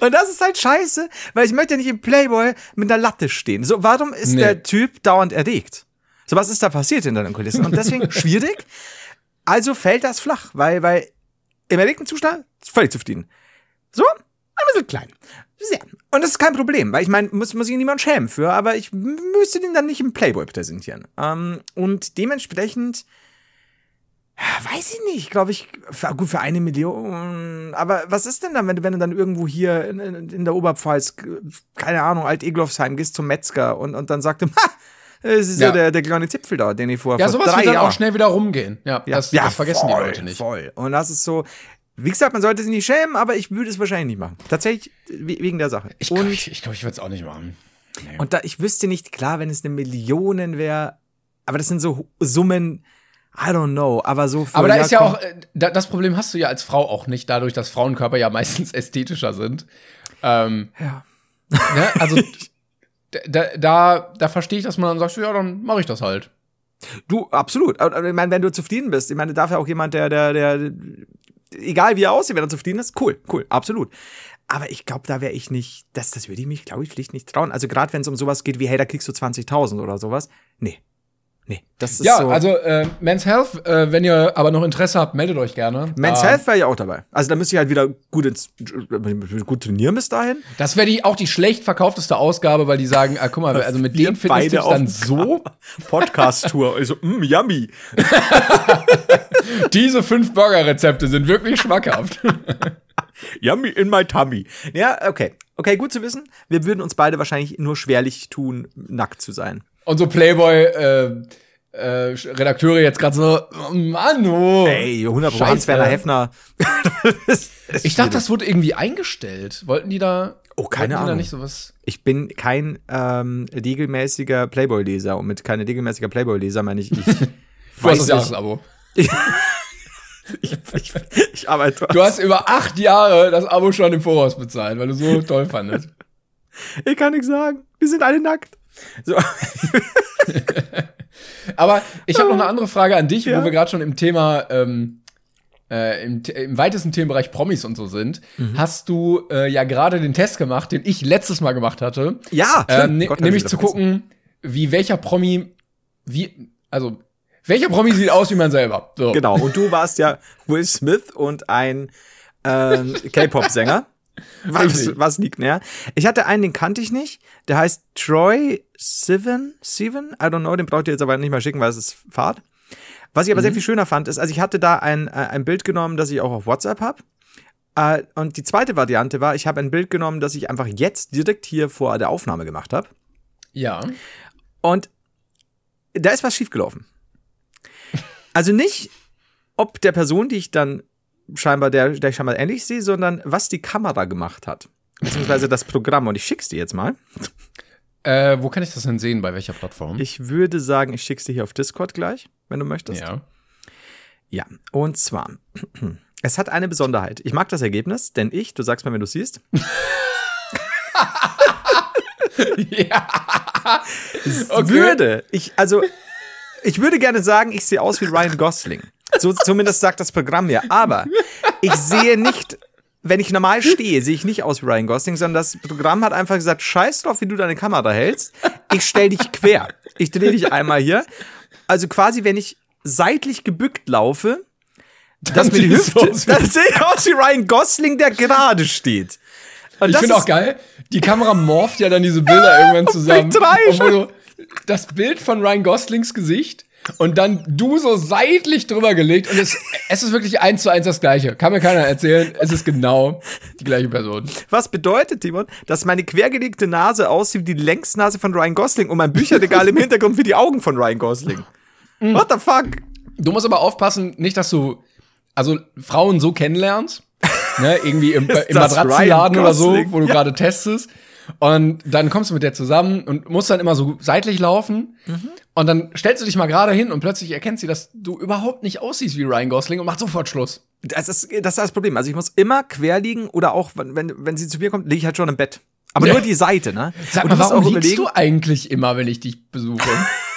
Und das ist halt scheiße, weil ich möchte ja nicht im Playboy mit einer Latte stehen. So, warum ist Nee. der Typ dauernd erregt? So, was ist da passiert in deinen Kulissen? Und deswegen schwierig. Also fällt das flach, weil, weil im erregten Zustand völlig zufrieden. So, ein bisschen klein. Sehr. Und das ist kein Problem, weil ich meine, muss, muss sich niemand schämen für, aber ich müsste den dann nicht im Playboy präsentieren. Ähm, und dementsprechend, weiß ich nicht, glaube ich, für, gut, für eine Million. Aber was ist denn dann, wenn du, wenn du dann irgendwo hier in, in, der Oberpfalz, keine Ahnung, Alt-Eglofsheim, gehst zum Metzger und, und dann sagt er, ha, es ist ja, Ja. der, der kleine Zipfel da, den ich vor, Ja, sowas wird dann Jahren auch schnell wieder rumgehen. Ja, das, das vergessen voll, die Leute nicht. Voll. Und das ist so, wie gesagt, man sollte sich nicht schämen, aber ich würde es wahrscheinlich nicht machen. Tatsächlich we- wegen der Sache. Ich und glaube, ich, ich, glaub, ich würde es auch nicht machen. und da, ich wüsste nicht, klar, wenn es eine Million wäre, aber das sind so Summen, I don't know, aber so für, Aber da ist ja auch, äh, da, das Problem hast du ja als Frau auch nicht, dadurch, dass Frauenkörper ja meistens ästhetischer sind. Ähm, Ja. ne? Also, da, da, da verstehe ich, dass man dann sagt, ja, dann mache ich das halt. Du, absolut. Ich meine, wenn du zufrieden bist, ich meine, darf ja auch jemand, der, der, der, egal wie er aussieht, wenn er zufrieden ist, cool, cool, absolut. Aber ich glaube, da wäre ich nicht, das, das würde ich mich, glaube ich, schlicht nicht trauen. Also gerade wenn es um sowas geht wie, hey, da kriegst du 20.000 oder sowas. Nee. Nee, das ist Ja, so. also äh, Men's Health, äh, wenn ihr aber noch Interesse habt, meldet euch gerne. Men's Ähm, Health wäre ja auch dabei. Also da müsste ich halt wieder gut, ins, gut trainieren bis dahin. Das wäre die auch die schlecht verkaufteste Ausgabe, weil die sagen, ah, guck mal, also mit beide Fitness-Tipps dann dem so, Podcast-Tour. Ich so, mm, yummy. diese fünf Burger-Rezepte sind wirklich schmackhaft. Yummy in my tummy. Ja, okay. Okay, gut zu wissen. Wir würden uns beide wahrscheinlich nur schwerlich tun, nackt zu sein. Und so Playboy, äh, äh, Redakteure jetzt gerade so, oh Mann, oh. Ey, 100 Scheiße. Hans-Werner Hefner. Ich dachte, das wurde irgendwie eingestellt. Wollten die da, Oh, keine Ahnung. nicht sowas? Ich bin kein ähm, regelmäßiger Playboy-Leser. Und mit kein regelmäßiger Playboy-Leser meine ich, ich Du hast das. Jahresabo. Ich, ich, ich arbeite. Du hast über acht Jahre das Abo schon im Voraus bezahlt, weil du so toll fandest. Ich kann nichts sagen. Wir sind alle nackt. So. Aber ich habe noch eine andere Frage an dich, Ja. wo wir gerade schon im Thema, ähm, äh, im, im weitesten Themenbereich Promis und so sind. Mhm. Hast du äh, ja gerade den Test gemacht, den ich letztes Mal gemacht hatte. Ja, Ähm, ne, Gott, nämlich ich zu gucken, wie welcher Promi, wie, also, welcher Promi sieht aus wie man selber. So. Genau. Und du warst ja Will Smith und ein ähm, K-Pop-Sänger. Was, was liegt näher? Ich hatte einen, den kannte ich nicht. Der heißt Troy Sivan. Sivan? I don't know, den braucht ihr jetzt aber nicht mal schicken, weil es ist Fahrt. Was ich aber sehr viel schöner fand, ist, also ich hatte da ein, äh, ein Bild genommen, das ich auch auf WhatsApp habe. Äh, und die zweite Variante war, ich habe ein Bild genommen, das ich einfach jetzt direkt hier vor der Aufnahme gemacht habe. Ja. Und da ist was schiefgelaufen. Also nicht, ob der Person, die ich dann scheinbar, der, der ich scheinbar ähnlich sehe, sondern was die Kamera gemacht hat. Beziehungsweise das Programm. Und ich schick's dir jetzt mal. Äh, wo kann ich das denn sehen? Bei welcher Plattform? Ich würde sagen, ich schick's dir hier auf Discord gleich, wenn du möchtest. ja. Ja, und zwar, es hat eine Besonderheit. Ich mag das Ergebnis, denn ich, du sagst mir, wenn du siehst, ja. Okay. würde, ich, also, ich würde gerne sagen, ich sehe aus wie Ryan Gosling. So, zumindest sagt das Programm mir. Aber ich sehe nicht, wenn ich normal stehe, sehe ich nicht aus wie Ryan Gosling, sondern das Programm hat einfach gesagt, scheiß drauf, wie du deine Kamera hältst. Ich stell dich quer. Ich drehe dich einmal hier. Also quasi, wenn ich seitlich gebückt laufe, dass mir die Hüfte, sehe ich aus wie Ryan Gosling, der gerade steht. Und Ich das finde auch geil, die Kamera morpht ja dann diese Bilder irgendwann zusammen. Drei du das Bild von Ryan Goslings Gesicht und dann du so seitlich drüber gelegt und es, es ist wirklich eins zu eins das gleiche. Kann mir keiner erzählen, es ist genau die gleiche Person. Was bedeutet, Timon, dass meine quergelegte Nase aussieht wie die Längsnase von Ryan Gosling und mein Bücherregal im Hintergrund wie die Augen von Ryan Gosling? Mhm. What the fuck? Du musst aber aufpassen, nicht, dass du also Frauen so kennenlernst, ne, irgendwie im, im Matratzenladen oder so, wo du Ja. gerade testest. Und dann kommst du mit der zusammen und musst dann immer so seitlich laufen. Mhm. Und dann stellst du dich mal gerade hin und plötzlich erkennt sie, dass du überhaupt nicht aussiehst wie Ryan Gosling und macht sofort Schluss. Das ist, das ist das Problem. Also ich muss immer quer liegen oder auch, wenn, wenn, wenn sie zu mir kommt, liege ich halt schon im Bett. Aber nur die Seite, ne? Sag Und mal, warum liegst du eigentlich immer, wenn ich dich besuche?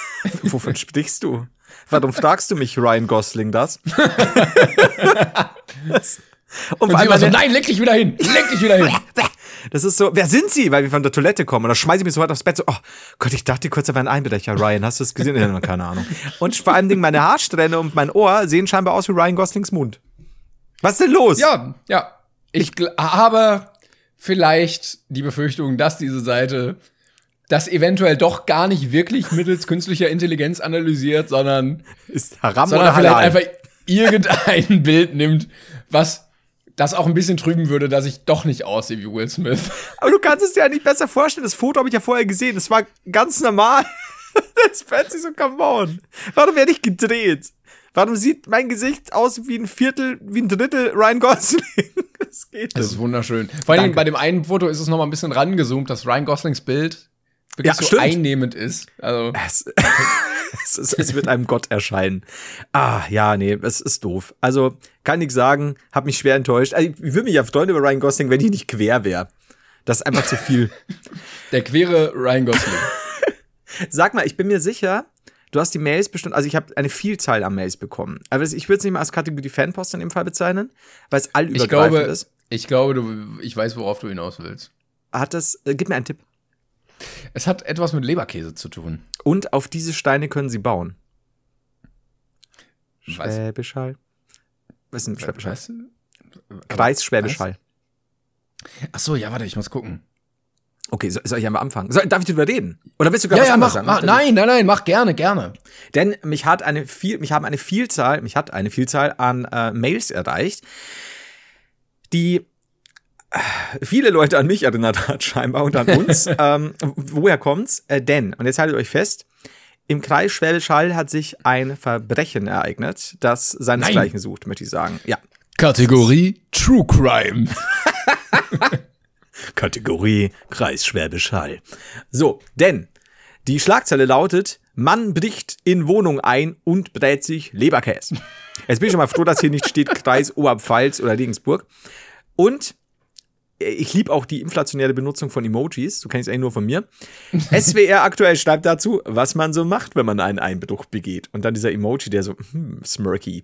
Wovon sprichst du? Warum fragst du mich, Ryan Gosling, das? Und, vor sie allem immer so, nein, leg dich wieder hin, leg dich wieder hin. Das ist so, wer sind Sie? Weil wir von der Toilette kommen. Und dann schmeiße ich mich sofort aufs Bett. So, oh Gott, ich dachte kurz, da wäre ein Einbrecher. Ryan, hast du es gesehen? Ja, keine Ahnung. Und vor allem Dingen meine Haarsträhne und mein Ohr sehen scheinbar aus wie Ryan Goslings Mund. Was ist denn los? Ja, ja. Ich habe vielleicht die Befürchtung, dass diese Seite das eventuell doch gar nicht wirklich mittels künstlicher Intelligenz analysiert, sondern, Ist Haram sondern oder vielleicht Halal? einfach irgendein Bild nimmt, was das auch ein bisschen trüben würde, dass ich doch nicht aussehe wie Will Smith. Aber du kannst es dir ja nicht besser vorstellen. Das Foto habe ich ja vorher gesehen. Das war ganz normal. Das plötzlich so, come on. Warum werde ich gedreht? Warum sieht mein Gesicht aus wie ein Viertel, wie ein Drittel Ryan Gosling? Das geht Das nicht. ist wunderschön. Vor allem bei dem einen Foto ist es noch mal ein bisschen rangezoomt, dass Ryan Goslings Bild wirklich Ja, so stimmt. einnehmend ist. Also Es, ist, es wird einem Gott erscheinen. Ah, ja, nee, es ist doof. Also, kann ich sagen, hab mich schwer enttäuscht. Also, ich würde mich ja freuen über Ryan Gosling, wenn ich nicht quer wäre. Das ist einfach zu viel. der queere Ryan Gosling. Sag mal, ich bin mir sicher, du hast die Mails bestimmt, also ich habe eine Vielzahl an Mails bekommen. Aber ich würde es nicht mal als Kategorie Fanpost in dem Fall bezeichnen, weil es Ich allübergreifend glaube, ist. ich glaube, du, ich weiß, worauf du hinaus willst. Hat das, äh, gib mir einen Tipp. Es hat etwas mit Leberkäse zu tun. Und auf diese Steine können sie bauen. Schwäbisch Hall. Was ist denn Schwäbisch Hall? Kreis Schwäbisch? Hall. Ach so, ja, warte, ich muss gucken. Okay, so, soll ich einmal anfangen? Soll, darf ich darüber reden? Oder willst du gerade Ja, was ja, mach, sagen? mach, nein, nein, nein, mach gerne, gerne. Denn mich hat eine viel, mich haben eine Vielzahl, mich hat eine Vielzahl an äh, Mails erreicht, die viele Leute an mich erinnert hat, scheinbar und an uns. ähm, woher kommt's? Äh, denn, und jetzt haltet euch fest, im Kreis Schwäbisch Hall hat sich ein Verbrechen ereignet, das seinesgleichen sucht, möchte ich sagen. Ja. Kategorie True Crime. Kategorie Kreis Schwäbisch Hall. So, denn die Schlagzeile lautet, Mann bricht in Wohnung ein und brät sich Leberkäse. Jetzt bin ich schon mal froh, dass hier nicht steht Kreis Oberpfalz oder Regensburg. Und ich liebe auch die inflationäre Benutzung von Emojis. Du kennst eigentlich nur von mir. SWR aktuell schreibt dazu, was man so macht, wenn man einen Einbruch begeht. Und dann dieser Emoji, der so hm, smirky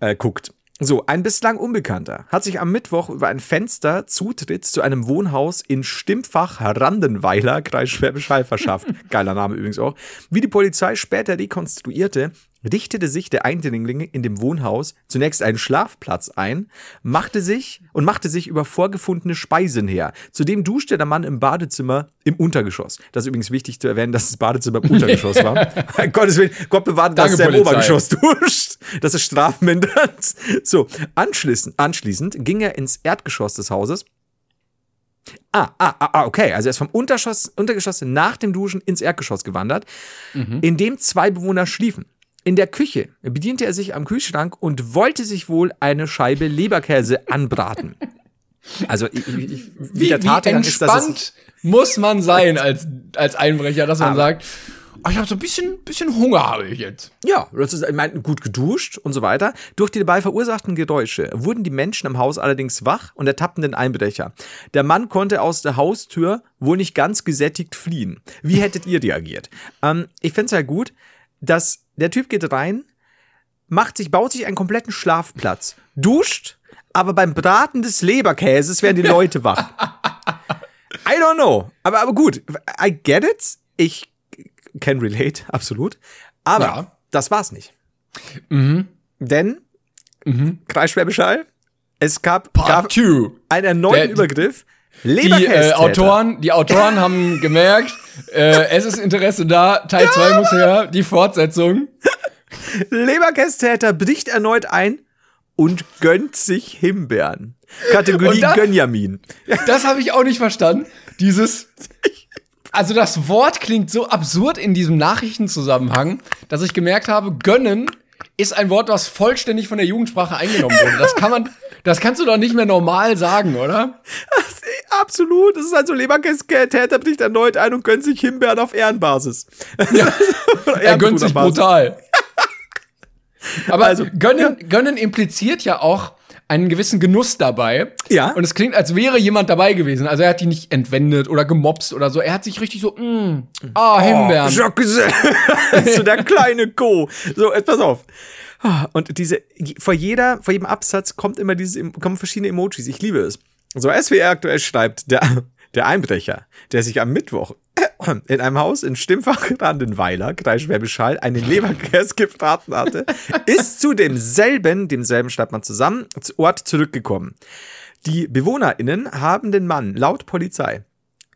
äh, guckt. So, ein bislang Unbekannter hat sich am Mittwoch über ein Fenster Zutritt zu einem Wohnhaus in Stimpfach Randenweiler, Kreis Schwäbisch Hall verschafft. Geiler Name übrigens auch. Wie die Polizei später rekonstruierte, richtete sich der Eindringling in dem Wohnhaus zunächst einen Schlafplatz ein, machte sich und machte sich über vorgefundene Speisen her. Zudem duschte der Mann im Badezimmer im Untergeschoss. Das ist übrigens wichtig zu erwähnen, dass das Badezimmer im Untergeschoss war. Gottes Willen, Gott bewahrt, dass Danke, der im. Obergeschoss duscht. Das ist strafmindernd. So, anschließend, anschließend ging er ins Erdgeschoss des Hauses. Ah, ah, ah, ah, okay. Also er ist vom Untergeschoss, Untergeschoss nach dem Duschen ins Erdgeschoss gewandert, in dem zwei Bewohner schliefen. In der Küche bediente er sich am Kühlschrank und wollte sich wohl eine Scheibe Leberkäse anbraten. Also, ich, ich, wie, Wie, der wie Tathergang ist, entspannt muss man sein als, als Einbrecher, dass man Aber- sagt, ah, ich habe so ein bisschen, bisschen Hunger habe ich jetzt. Ja, das ist, ich meine, gut geduscht und so weiter. Durch die dabei verursachten Geräusche wurden die Menschen im Haus allerdings wach und ertappten den Einbrecher. Der Mann konnte aus der Haustür wohl nicht ganz gesättigt fliehen. Wie hättet ihr reagiert? Ähm, ich find's ja gut, dass der Typ geht rein, macht sich, baut sich einen kompletten Schlafplatz, duscht, aber beim Braten des Leberkäses werden die Leute wach. I don't know. Aber, aber gut, I get it. Ich can relate, absolut. Aber Ja. das war's nicht. Mhm. Denn, Kreis Schwäbisch Hall, es gab, Part gab 2. einen erneuten Der- Übergriff. Die äh, Autoren, die Autoren haben gemerkt, äh, es ist Interesse da, Teil 2 muss her, die Fortsetzung. Leberkästäter bricht erneut ein und gönnt sich Himbeeren. Kategorie da- Gönjamin. Das habe ich auch nicht verstanden. Dieses. Also das Wort klingt so absurd in diesem Nachrichtenzusammenhang, dass ich gemerkt habe, gönnen ist ein Wort, was vollständig von der Jugendsprache eingenommen wurde. Das kann man, das kannst du doch nicht mehr normal sagen, oder? Absolut. Das ist also Leberkästäter bricht erneut ein und gönnt sich Himbeeren auf Ehrenbasis. Er gönnt sich brutal. Aber Also, gönnen, gönnen impliziert ja auch einen gewissen Genuss dabei. Ja. Und es klingt, als wäre jemand dabei gewesen. Also er hat die nicht entwendet oder gemobst oder so. Er hat sich richtig so, mm, ah, Himbeeren. Oh, so der kleine Co. So, jetzt pass auf. Und diese, vor jeder, vor jedem Absatz kommt immer diese, kommen verschiedene Emojis. Ich liebe es. So, SWR aktuell schreibt, der, der Einbrecher, der sich am Mittwoch in einem Haus in Stimmfach Randenweiler, Kreis Hall, einen Leberkäse gebraten hatte, ist zu demselben, demselben schreibt man zusammen, Ort zurückgekommen. Die BewohnerInnen haben den Mann laut Polizei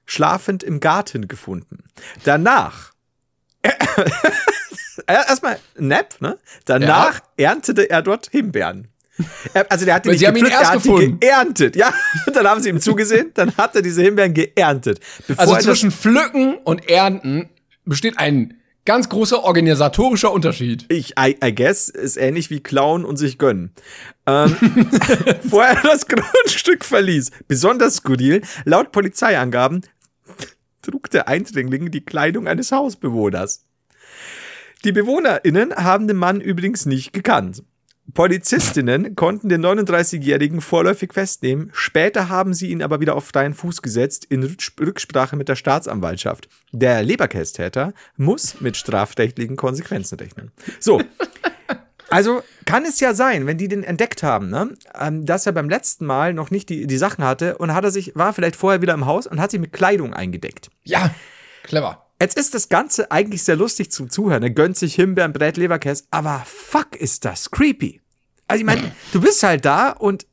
schlafend im Garten gefunden. Danach erstmal Nap, ne? Danach Ja. erntete er dort Himbeeren. Er- Also der hat die Weil nicht sie haben ihn gepflückt, erst er gefunden. geerntet. Ja, dann haben sie ihm zugesehen, dann hat er diese Himbeeren geerntet. Also zwischen Pflücken und Ernten besteht ein ganz großer organisatorischer Unterschied. ich, I, I guess, ist ähnlich wie klauen und sich gönnen. Ähm, bevor er das Grundstück verließ, besonders skurril, laut Polizeiangaben trug der Eindringling die Kleidung eines Hausbewohners. Die BewohnerInnen haben den Mann übrigens nicht gekannt. Polizistinnen konnten den 39-Jährigen vorläufig festnehmen. Später haben sie ihn aber wieder auf freien Fuß gesetzt in Rücksp- Rücksprache mit der Staatsanwaltschaft. Der Leberkästäter muss mit strafrechtlichen Konsequenzen rechnen. So. Also kann es ja sein, wenn die den entdeckt haben, ne, ähm, dass er beim letzten Mal noch nicht die, die Sachen hatte und hat er sich, war vielleicht vorher wieder im Haus und hat sich mit Kleidung eingedeckt. Ja, clever. Jetzt ist das Ganze eigentlich sehr lustig zum Zuhören. Er gönnt sich Himbeeren, Brät, Leberkäse, aber fuck ist das creepy. Also ich meine, du bist halt da und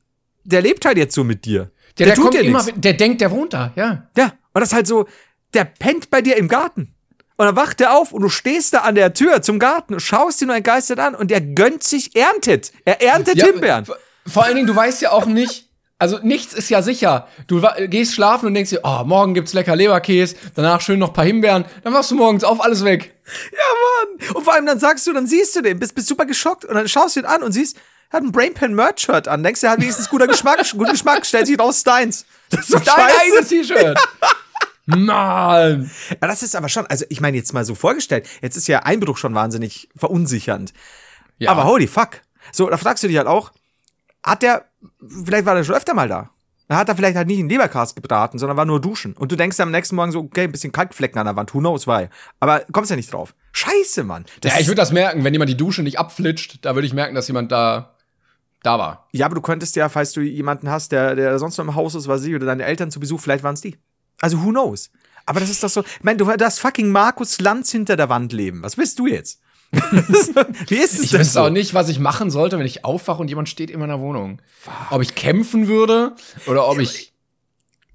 der lebt halt jetzt so mit dir. Der, der, tut kommt dir immer, der denkt, der wohnt da, ja. Ja, und das ist halt so, der pennt bei dir im Garten. Und dann wacht er auf und du stehst da an der Tür zum Garten und schaust ihn nur entgeistert an und der gönnt sich, erntet. Er erntet ja Himbeeren. Vor allen Dingen, du weißt ja auch nicht, also nichts ist ja sicher. Du gehst schlafen und denkst dir, oh, morgen gibt's lecker Leberkäse, danach schön noch ein paar Himbeeren, dann machst du morgens auf, alles weg. Ja, Mann. Und vor allem dann sagst du, dann siehst du den, bist, bist super geschockt und dann schaust du ihn an und siehst, er hat ein Brainpan Merch Shirt an. Denkst du, er hat wenigstens guter Geschmack, guten Geschmack, stellt sich raus, deins. Das ist Dein eigenes T-Shirt. Mann. Ja, das ist aber schon, also ich meine jetzt mal so vorgestellt, jetzt ist ja Einbruch schon wahnsinnig verunsichernd. Ja. Aber holy fuck. So, da fragst du dich halt auch, hat der, vielleicht war der schon öfter mal da. Da hat er vielleicht halt nicht einen Leberkast gebraten, sondern war nur duschen. Und du denkst am nächsten Morgen so, okay, ein bisschen Kalkflecken an der Wand, who knows why. Aber kommst ja nicht drauf. Scheiße, Mann. Das Ja, ich würde das merken, wenn jemand die Dusche nicht abflitscht, da würde ich merken, dass jemand da, da war. ja, aber du könntest ja, falls du jemanden hast, der, der sonst noch im Haus ist, was ich, oder deine Eltern zu Besuch, vielleicht waren es die. Also who knows. Aber das ist doch so, ich meine, du hast fucking Markus Lanz hinter der Wand leben. Was bist du jetzt? Wie ist es Ich denn wüsste so? auch nicht, was ich machen sollte, wenn ich aufwache und jemand steht in meiner Wohnung. Ob ich kämpfen würde oder ob ich.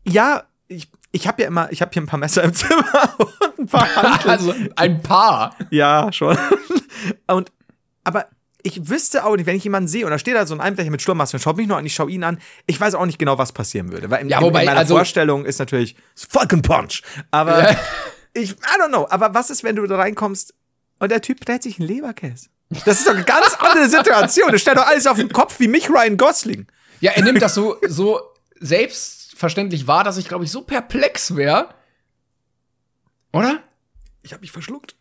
Ja, ich, ich habe ja immer, ich habe hier ein paar Messer im Zimmer und ein paar Hanteln. Also ein Paar. ja, schon. Und, aber ich wüsste auch nicht, wenn ich jemanden sehe und da steht da so ein Einbrecher mit Sturmmaske und schaut mich nur an, ich schaue ihn an, ich weiß auch nicht genau, was passieren würde. Weil in, Ja, wobei, in meiner also- Vorstellung ist natürlich Falcon Punch. Aber Ja. ich, I don't know. Aber was ist, wenn du da reinkommst und der Typ brät sich einen Leberkäse? Das ist doch eine ganz andere Situation. Das stellt doch alles auf den Kopf wie mich, Ryan Gosling. Ja, er nimmt das so, so selbstverständlich wahr, dass ich, glaube ich, so perplex wäre. Oder? Ich habe mich verschluckt.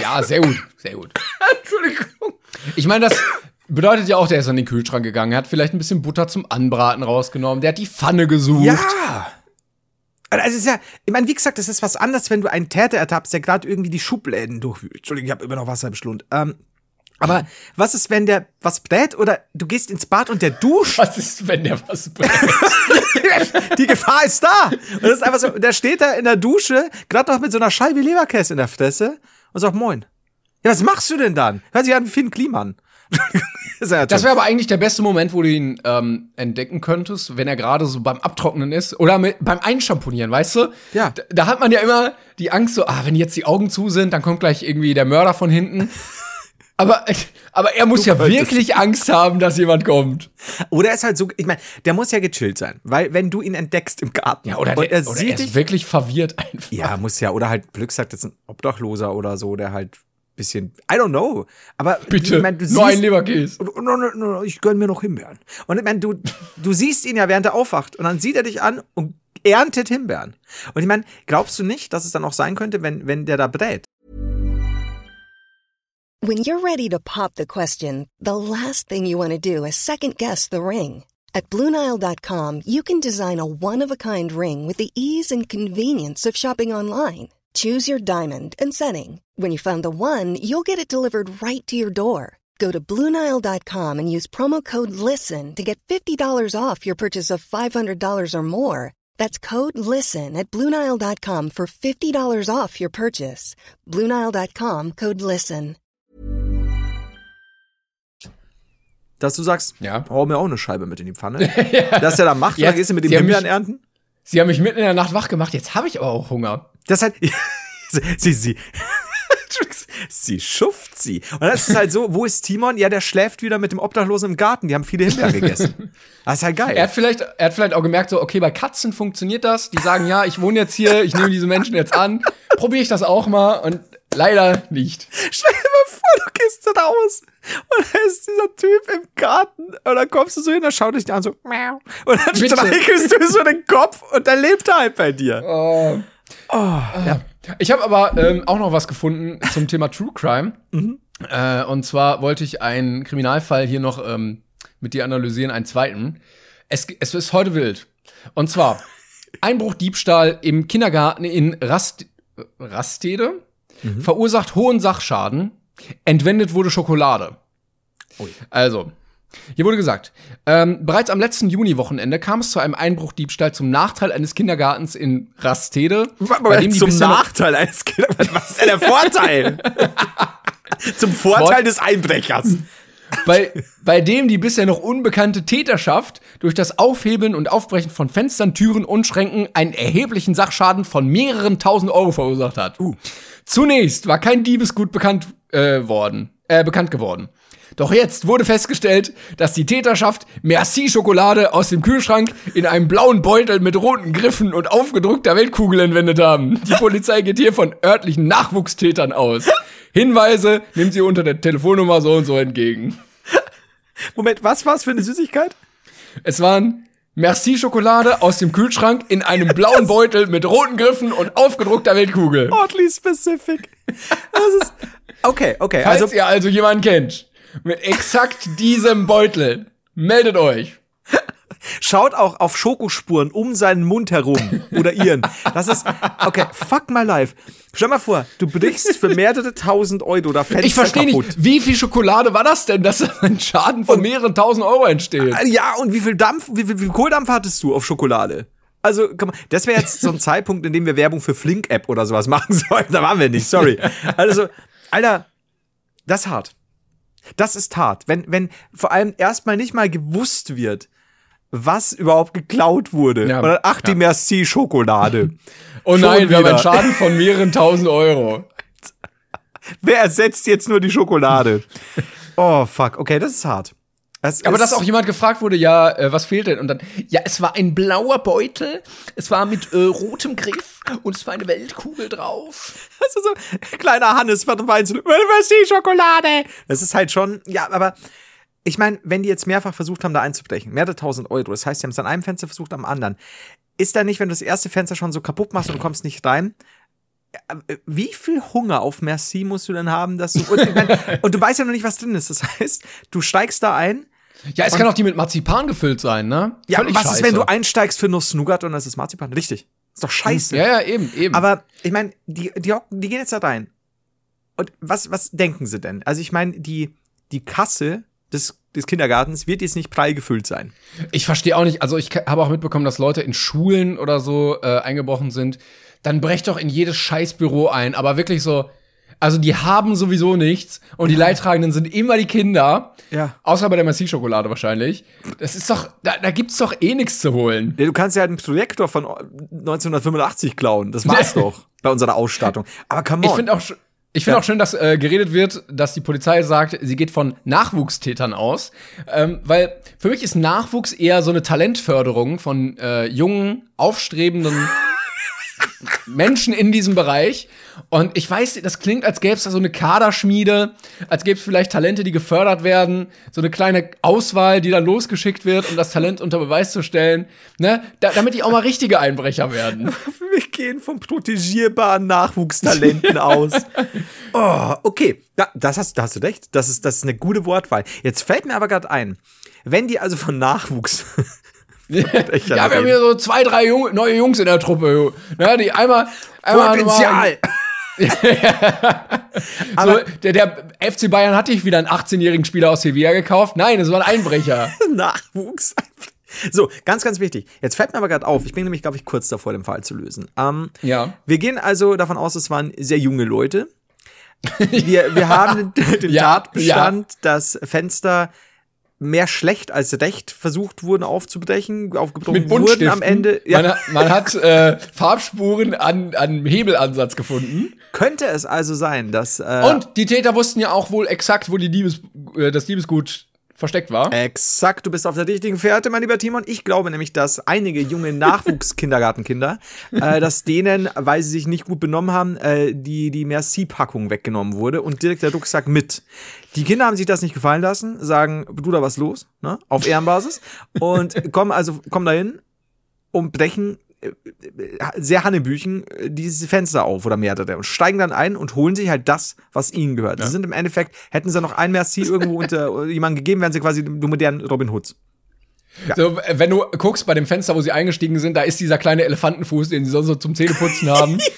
Ja, sehr gut, sehr gut. Entschuldigung. Ich meine, das bedeutet ja auch, der ist an den Kühlschrank gegangen, er hat vielleicht ein bisschen Butter zum Anbraten rausgenommen, der hat die Pfanne gesucht. Ja. Also es ist ja, ich meine, wie gesagt, das ist was anderes, wenn du einen Täter ertappst, der gerade irgendwie die Schubläden durchwühlt. Entschuldigung, ich habe immer noch Wasser im Schlund. Ähm, aber was ist, wenn der was brät oder du gehst ins Bad und der duscht? Was ist, wenn der was brennt? Die Gefahr ist da. Und das ist einfach so, der steht da in der Dusche, gerade noch mit so einer Scheibe Leberkäse in der Fresse und sagt Moin. Ja, was machst du denn dann? Hört sich an wie Finn Kliman. das wäre aber eigentlich der beste Moment, wo du ihn ähm, entdecken könntest, wenn er gerade so beim Abtrocknen ist oder mit, beim Einschamponieren, weißt du? Ja. Da, da hat man ja immer die Angst so, ah, wenn jetzt die Augen zu sind, dann kommt gleich irgendwie der Mörder von hinten. aber, aber er muss ja könntest. wirklich Angst haben, dass jemand kommt. Oder er ist halt so, ich meine, der muss ja gechillt sein, weil wenn du ihn entdeckst im Garten Ja, oder, der, er oder sieht er dich, ist wirklich verwirrt einfach. Ja, muss ja. Oder halt, Glück sagt jetzt ein Obdachloser oder so, der halt bisschen, I don't know. Aber Bitte, ich mein, du nur ein Leberkäse. no, no, no, ich gönn mir noch Himbeeren. Und ich meine, du, du siehst ihn ja, während er aufwacht. Und dann sieht er dich an und erntet Himbeeren. Und ich meine, glaubst du nicht, dass es dann auch sein könnte, wenn, wenn der da brät? When you're ready to pop the question, the last thing you want to do is second guess the ring. At Bluenile.com, you can design a one of a kind ring with the ease and convenience of shopping online. Choose your diamond and setting. When you find the one, you'll get it delivered right to your door. Go to Bluenile.com and use promo code LISTEN to get $50 off your purchase of $500 or more. That's code LISTEN at Bluenile.com for $50 off your purchase. Bluenile.com code LISTEN. Dass du sagst, Ja. hau mir auch eine Scheibe mit in die Pfanne. Das er da macht, Jetzt- dann gehst du mit dem Himbeeren ernten. Sie haben mich mitten in der Nacht wach gemacht, jetzt habe ich aber auch Hunger. Das halt, sie, sie, sie schufft sie. Und das ist halt so, wo ist Timon? Ja, der schläft wieder mit dem Obdachlosen im Garten. Die haben viele Himbeeren gegessen. Das ist halt geil. Er hat vielleicht, er hat vielleicht auch gemerkt, so, okay, bei Katzen funktioniert das. Die sagen, ja, ich wohne jetzt hier, ich nehme diese Menschen jetzt an. Probiere ich das auch mal und leider nicht. Stell dir mal vor, du gehst da raus und da ist dieser Typ im Garten und dann kommst du so hin, dann schaut dich an so und dann Bitte. streichelst du so den Kopf und dann lebt er halt bei dir. Oh. Ja. Ich habe aber ähm, auch noch was gefunden zum Thema True Crime. Äh, und zwar wollte ich einen Kriminalfall hier noch ähm, mit dir analysieren, einen zweiten. Es, es ist heute wild. Und zwar Einbruch, Diebstahl im Kindergarten in Rast, Rastede verursacht hohen Sachschaden. Entwendet wurde Schokolade. Also, hier wurde gesagt, ähm, bereits am letzten Juni-Wochenende kam es zu einem Einbruchdiebstahl zum Nachteil eines Kindergartens in Rastede. bei dem Zum Nachteil eines Kindes. Was ist denn der Vorteil? Zum Vorteil Wort- des Einbrechers. bei, bei dem die bisher noch unbekannte Täterschaft durch das Aufhebeln und Aufbrechen von Fenstern, Türen und Schränken einen erheblichen Sachschaden von mehreren tausend Euro verursacht hat. Zunächst war kein Diebesgut bekannt äh, worden, äh, bekannt geworden. Doch jetzt wurde festgestellt, dass die Täterschaft Merci-Schokolade aus dem Kühlschrank in einem blauen Beutel mit roten Griffen und aufgedruckter Weltkugel entwendet haben. Die Polizei geht hier von örtlichen Nachwuchstätern aus. Hinweise nimmt sie unter der Telefonnummer so und so entgegen. Moment, was war's für eine Süßigkeit? Es waren Merci-Schokolade aus dem Kühlschrank in einem blauen Beutel mit roten Griffen und aufgedruckter Weltkugel. Oddly specific. Das ist. Okay, okay. Falls Also, ihr also jemanden kennt mit exakt diesem Beutel, meldet euch. schaut auch auf Schokospuren um seinen Mund herum oder ihren. Das ist. Okay, fuck my life. Stell mal vor, du brichst für mehrere tausend Euro oder Fenster Ich verstehe nicht, wie viel Schokolade war das denn, dass ein Schaden von mehreren tausend Euro entsteht? Ja, und wie viel Dampf, wie viel, wie viel Kohldampf hattest du auf Schokolade? Also, komm, mal, das wäre jetzt so ein Zeitpunkt, in dem wir Werbung für Flink-App oder sowas machen sollten. Da waren wir nicht, sorry. Also, Alter, das ist hart. Das ist hart. Wenn, wenn vor allem erstmal nicht mal gewusst wird, was überhaupt geklaut wurde. Ja, Oder ach, die ja. Merci-Schokolade. Oh Schon nein, wir haben einen Schaden von mehreren tausend Euro. Wer ersetzt jetzt nur die Schokolade? Oh, fuck. Okay, das ist hart. Das Aber dass auch jemand gefragt wurde, ja, äh, was fehlt denn? Und dann, ja, es war ein blauer Beutel, es war mit äh, rotem Griff und es war eine Weltkugel drauf. Das ist so, kleiner Hannes von Weinzel. Was die Schokolade? Das ist halt schon, ja, aber ich meine, wenn die jetzt mehrfach versucht haben, da einzubrechen, mehrere tausend Euro, das heißt, die haben es an einem Fenster versucht, am anderen. Ist da nicht, wenn du das erste Fenster schon so kaputt machst und du kommst nicht rein, äh, wie viel Hunger auf Merci musst du denn haben, dass du, und, ich mein, und du weißt ja noch nicht, was drin ist. Das heißt, du steigst da ein, Ja, es kann auch die mit Marzipan gefüllt sein, ne? ja, Völlig was ist, wenn scheiße. du einsteigst für Nuss-Nougat und das ist Marzipan? Richtig. Ist doch scheiße. Ja, ja, eben, eben. Aber ich meine, die, die, hocken- die gehen jetzt da rein. Und was, was denken sie denn? Also ich meine, die, die Kasse des, des Kindergartens wird jetzt nicht prall gefüllt sein. Ich verstehe auch nicht, also ich habe auch mitbekommen, dass Leute in Schulen oder so äh, eingebrochen sind. Dann brecht doch in jedes Scheißbüro ein, aber wirklich so, also die haben sowieso nichts und die Leidtragenden sind immer die Kinder. Ja. Außer bei der Merci-Schokolade wahrscheinlich. Das ist doch, da, da gibt's doch eh nichts zu holen. Ja, du kannst ja halt einen Projektor von 1985 klauen. Das war's doch bei unserer Ausstattung. Aber come on. Ich finde auch, ich finde Ja. auch schön, dass äh, geredet wird, dass die Polizei sagt, sie geht von Nachwuchstätern aus, ähm, weil für mich ist Nachwuchs eher so eine Talentförderung von äh, jungen, aufstrebenden Menschen in diesem Bereich. Und ich weiß, das klingt, als gäbe es da so eine Kaderschmiede, als gäbe es vielleicht Talente, die gefördert werden, so eine kleine Auswahl, die dann losgeschickt wird, um das Talent unter Beweis zu stellen, ne? Da, damit die auch mal richtige Einbrecher werden. Wir gehen von protegierbaren Nachwuchstalenten aus. Oh, okay. Ja, das hast, da hast du recht. Das ist, das ist eine gute Wortwahl. Jetzt fällt mir aber gerade ein, wenn die also von Nachwuchs ja, wir haben hier so zwei, drei Jung neue Jungs in der Truppe, ne, die einmal, einmal Potenzial. so, der, der FC Bayern hatte ich wieder einen 18-jährigen Spieler aus Sevilla gekauft. Nein, es war ein Einbrecher. Nachwuchs. So, ganz, ganz wichtig. Jetzt fällt mir aber gerade auf, ich bin nämlich, glaube ich, kurz davor, den Fall zu lösen. Ähm, ja. Wir gehen also davon aus, es waren sehr junge Leute. Wir, wir haben den, den Ja, Tatbestand, dass Fenster mehr schlecht als recht versucht wurden aufzubrechen, aufgebrochen Mit wurden am Ende. Ja, Man, hat- man hat äh, Farbspuren an, an Hebelansatz gefunden. könnte es also sein, dass äh, Und die Täter wussten ja auch wohl exakt, wo die Liebes, äh, das Liebesgut versteckt war. Exakt, du bist auf der richtigen Fährte, mein lieber Timon. Ich glaube nämlich, dass einige junge Nachwuchskindergartenkinder, äh, dass denen, weil sie sich nicht gut benommen haben, äh, die, die Merci-Packung weggenommen wurde und direkt der Rucksack mit. Die Kinder haben sich das nicht gefallen lassen, sagen, Bruder, was los? Ne? Auf Ehrenbasis. Und kommen also, kommen dahin und brechen sehr Hannebüchen äh, diese Fenster auf oder mehrere und steigen dann ein und holen sich halt das, was ihnen gehört. Sie sind im Endeffekt, hätten sie noch ein Merci irgendwo unter jemanden gegeben, wären sie quasi die modernen Robin Hoods. So, äh, wenn du guckst bei dem Fenster, wo sie eingestiegen sind, da ist dieser kleine Elefantenfuß, den sie sonst so zum Zähneputzen haben.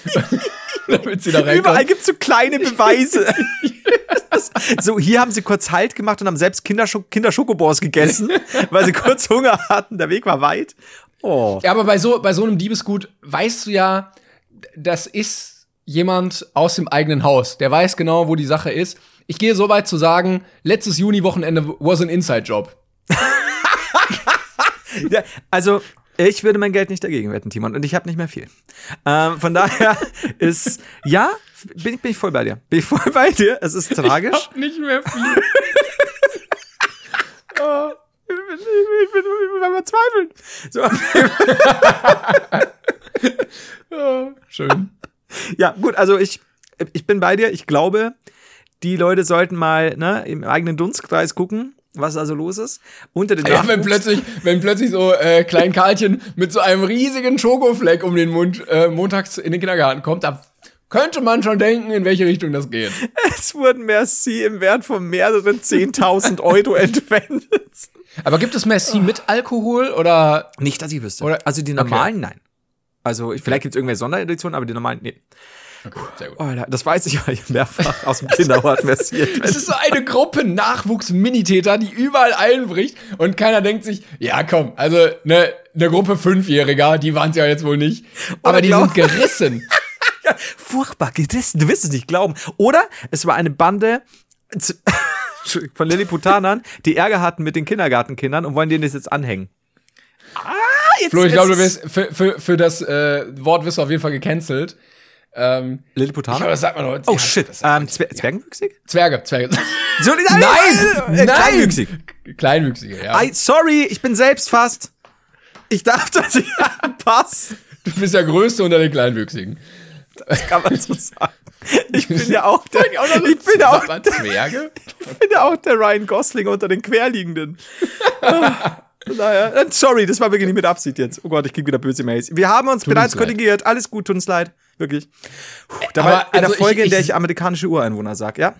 damit sie da Überall reinkommen. gibt's so kleine Beweise. So, hier haben sie kurz Halt gemacht und haben selbst Kinderschok Kinderschokobors gegessen, weil sie kurz Hunger hatten. Der Weg war weit. Oh. Ja, aber bei so, bei so einem Diebesgut weißt du ja, das ist jemand aus dem eigenen Haus. Der weiß genau, wo die Sache ist. Ich gehe so weit zu sagen, letztes Juni-Wochenende was an Inside-Job. Ja, also, ich würde mein Geld nicht dagegen wetten, Timon. Und ich habe nicht mehr viel. Ähm, von daher ist, ja, bin, ich- bin ich voll bei dir. Bin ich voll bei dir. Es ist tragisch. Nicht mehr viel. Oh, ich bin, ich bin, ich bin verzweifelt. So, Schön. Ja, gut, also ich, ich bin bei dir. Ich glaube, die Leute sollten mal ne, im eigenen Dunstkreis gucken, was also los ist. Unter den Ja, wenn plötzlich, wenn plötzlich so äh, Klein Karlchen mit so einem riesigen Schokofleck um den Mund äh, montags in den Kindergarten kommt, da könnte man schon denken, in welche Richtung das geht. es wurden Merci im Wert von mehreren 10.000 Euro entwendet. Aber gibt es Merci mit Alkohol oder Nicht, dass ich wüsste. Oder- also die normalen, nein. Also ich- vielleicht gibt es irgendwelche Sondereditionen, aber die normalen, nee. Sehr gut. Oh, das weiß ich, weil ich mehrfach aus dem Kinderhort versiert Es ist so eine Gruppe Nachwuchs-Minitäter, die überall einbricht und keiner denkt sich, ja komm, also eine ne Gruppe Fünfjähriger, die waren es ja jetzt wohl nicht, aber die glaub- sind gerissen. Furchtbar, gerissen, du wirst es nicht glauben. Oder es war eine Bande z- von Lilliputanern, die Ärger hatten mit den Kindergartenkindern und wollen denen das jetzt anhängen. Ah, jetzt, Flo, ich glaube, du wirst für, für, für das äh, Wort wirst du auf jeden Fall gecancelt. Ähm, ich Lilliputaner? glaube, das sagt man heute. Oh Ja, shit, das ähm, Zwer Zwergenwüchsig? Zwerge, Zwerge. So, Nein! äh, Kleinwüchsig. Kleinwüchsige, ja. I, sorry, ich bin selbst fast. Ich darf das nicht Pass. Du bist der Größte unter den Kleinwüchsigen. Kann man so sagen. Ich bin ja auch der, ich bin ja auch, man Zwerge? ich bin ja auch der Ryan Gosling unter den Querliegenden. Ah, naja, sorry, das war wirklich nicht mit Absicht jetzt. Oh Gott, ich krieg wieder böse Mails. Wir haben uns bereits uns leid. korrigiert. Alles gut, tut uns leid. Wirklich. Puh, da Aber war in der also ich- Folge, in der ich- ich amerikanische Ureinwohner sag, ja?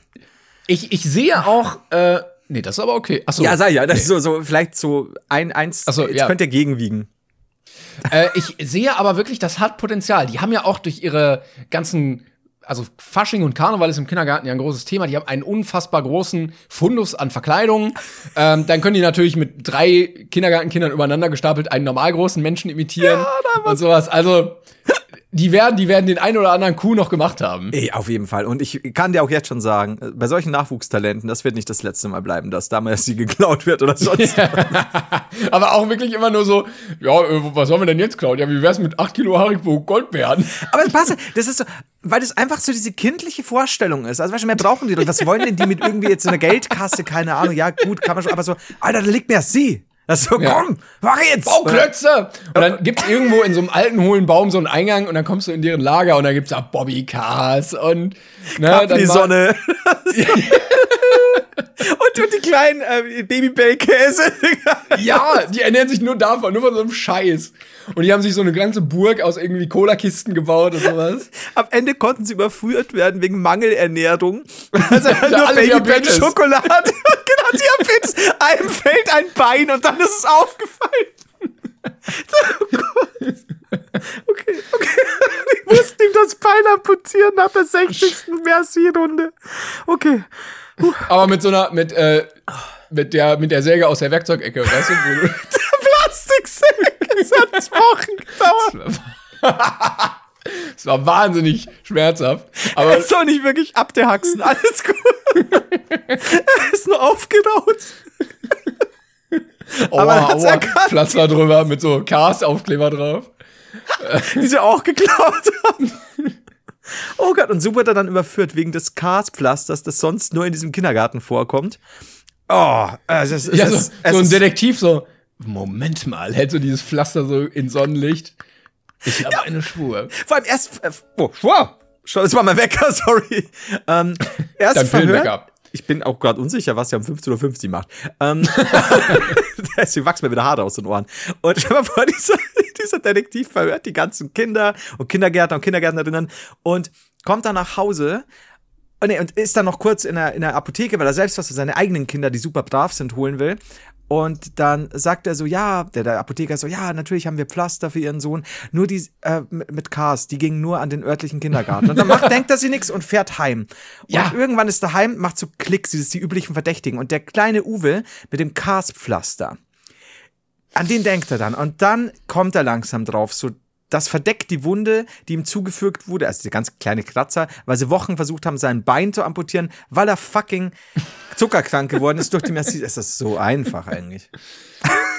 Ich, ich sehe auch, äh, nee, das ist aber okay. Achso. Ja, ich ja. Das ist so, so, vielleicht so ein, eins, so, jetzt ja. könnt ihr gegenwiegen. Äh, ich sehe aber wirklich, das hat Potenzial. Die haben ja auch durch ihre ganzen, also Fasching und Karneval ist im Kindergarten ja ein großes Thema. Die haben einen unfassbar großen Fundus an Verkleidung. ähm, dann können die natürlich mit drei Kindergartenkindern übereinander gestapelt einen normal großen Menschen imitieren und sowas. Also die werden, die werden den einen oder anderen Coup noch gemacht haben. Ey, auf jeden Fall. Und ich kann dir auch jetzt schon sagen, äh, bei solchen Nachwuchstalenten, das wird nicht das letzte Mal bleiben, dass damals sie geklaut wird oder sonst. Aber auch wirklich immer nur so, ja, äh, was sollen wir denn jetzt klauen? Ja, wie wär's mit 8 Kilo Haribo Goldbeeren? Aber es passt, das ist so, weil das einfach so diese kindliche Vorstellung ist. Also, weißt du, mehr brauchen die doch. Was wollen denn die mit irgendwie jetzt in der Geldkasse? Keine Ahnung. Ja, gut, kann man schon, aber so, Alter, da liegt mehr sie. Das ist so, Ja. komm, mach jetzt! Bauklötze! Und dann gibt's irgendwo in so einem alten, hohlen Baum so einen Eingang und dann kommst du in deren Lager und dann gibt's da Bobbycars und ne, die dann Sonne. und, und die kleinen äh, Babybellkäse. Ja, die ernähren sich nur davon, nur von so einem Scheiß. Und die haben sich so eine ganze Burg aus irgendwie Cola-Kisten gebaut und sowas. Am Ende konnten sie überführt werden wegen Mangelernährung. Also nur alle Babybell Diabetes. Schokolade. genau, Diabetes. Einem fällt ein Bein und dann ist es aufgefallen. Oh Gott. Okay, okay. Ich musste ihm das Bein amputieren nach der 60. Merci-Runde. Okay. Aber mit so einer, mit, äh, mit der, mit der Säge aus der Werkzeugecke, weißt du? Wo du Plastiksäge. Es hat Wochen gedauert. Es war wahnsinnig schmerzhaft. Aber Er ist doch nicht wirklich abgehaxen. Alles gut. er ist nur aufgeraut. aua, aber er hat's aua, erkannt. Pflaster drüber mit so Cast-Aufkleber drauf. die sie auch geklaut haben. Oh Gott, und so wird er dann überführt wegen des Karspflasters, das sonst nur in diesem Kindergarten vorkommt. Oh, also es, es, Ja, so, es, es so ein ist- Detektiv so, Moment mal, hält so dieses Pflaster so in Sonnenlicht. Ich habe eine Spur. Vor allem erst, äh, oh, wow, Schau, das war mein Wecker, sorry. Ähm, erst Dein verhört. Ich bin auch gerade unsicher, was er um 15.50 Uhr macht. Ähm, Deswegen wachsen mir wieder Haare aus den Ohren. Und stell mal vor, dieser, dieser Detektiv verhört die ganzen Kinder und Kindergärtner und Kindergärtnerinnen und kommt dann nach Hause Oh, und ist dann noch kurz in der, in der Apotheke, weil er selbst was für seine eigenen Kinder, die super brav sind, holen will. Und dann sagt er so, ja, der, der Apotheker so, ja, natürlich haben wir Pflaster für ihren Sohn. Nur die äh, mit, mit Cars, die gingen nur an den örtlichen Kindergarten. Und dann macht, denkt er sich nichts und fährt heim. Und Ja. irgendwann ist er heim, macht so Klicks, dieses die üblichen Verdächtigen. Und der kleine Uwe mit dem Cars-Pflaster, an den denkt er dann. Und dann kommt er langsam drauf, so das verdeckt die Wunde, die ihm zugefügt wurde, also der ganz kleine Kratzer, weil sie Wochen versucht haben, sein Bein zu amputieren, weil er fucking zuckerkrank geworden ist durch die Merci. Es ist so einfach eigentlich.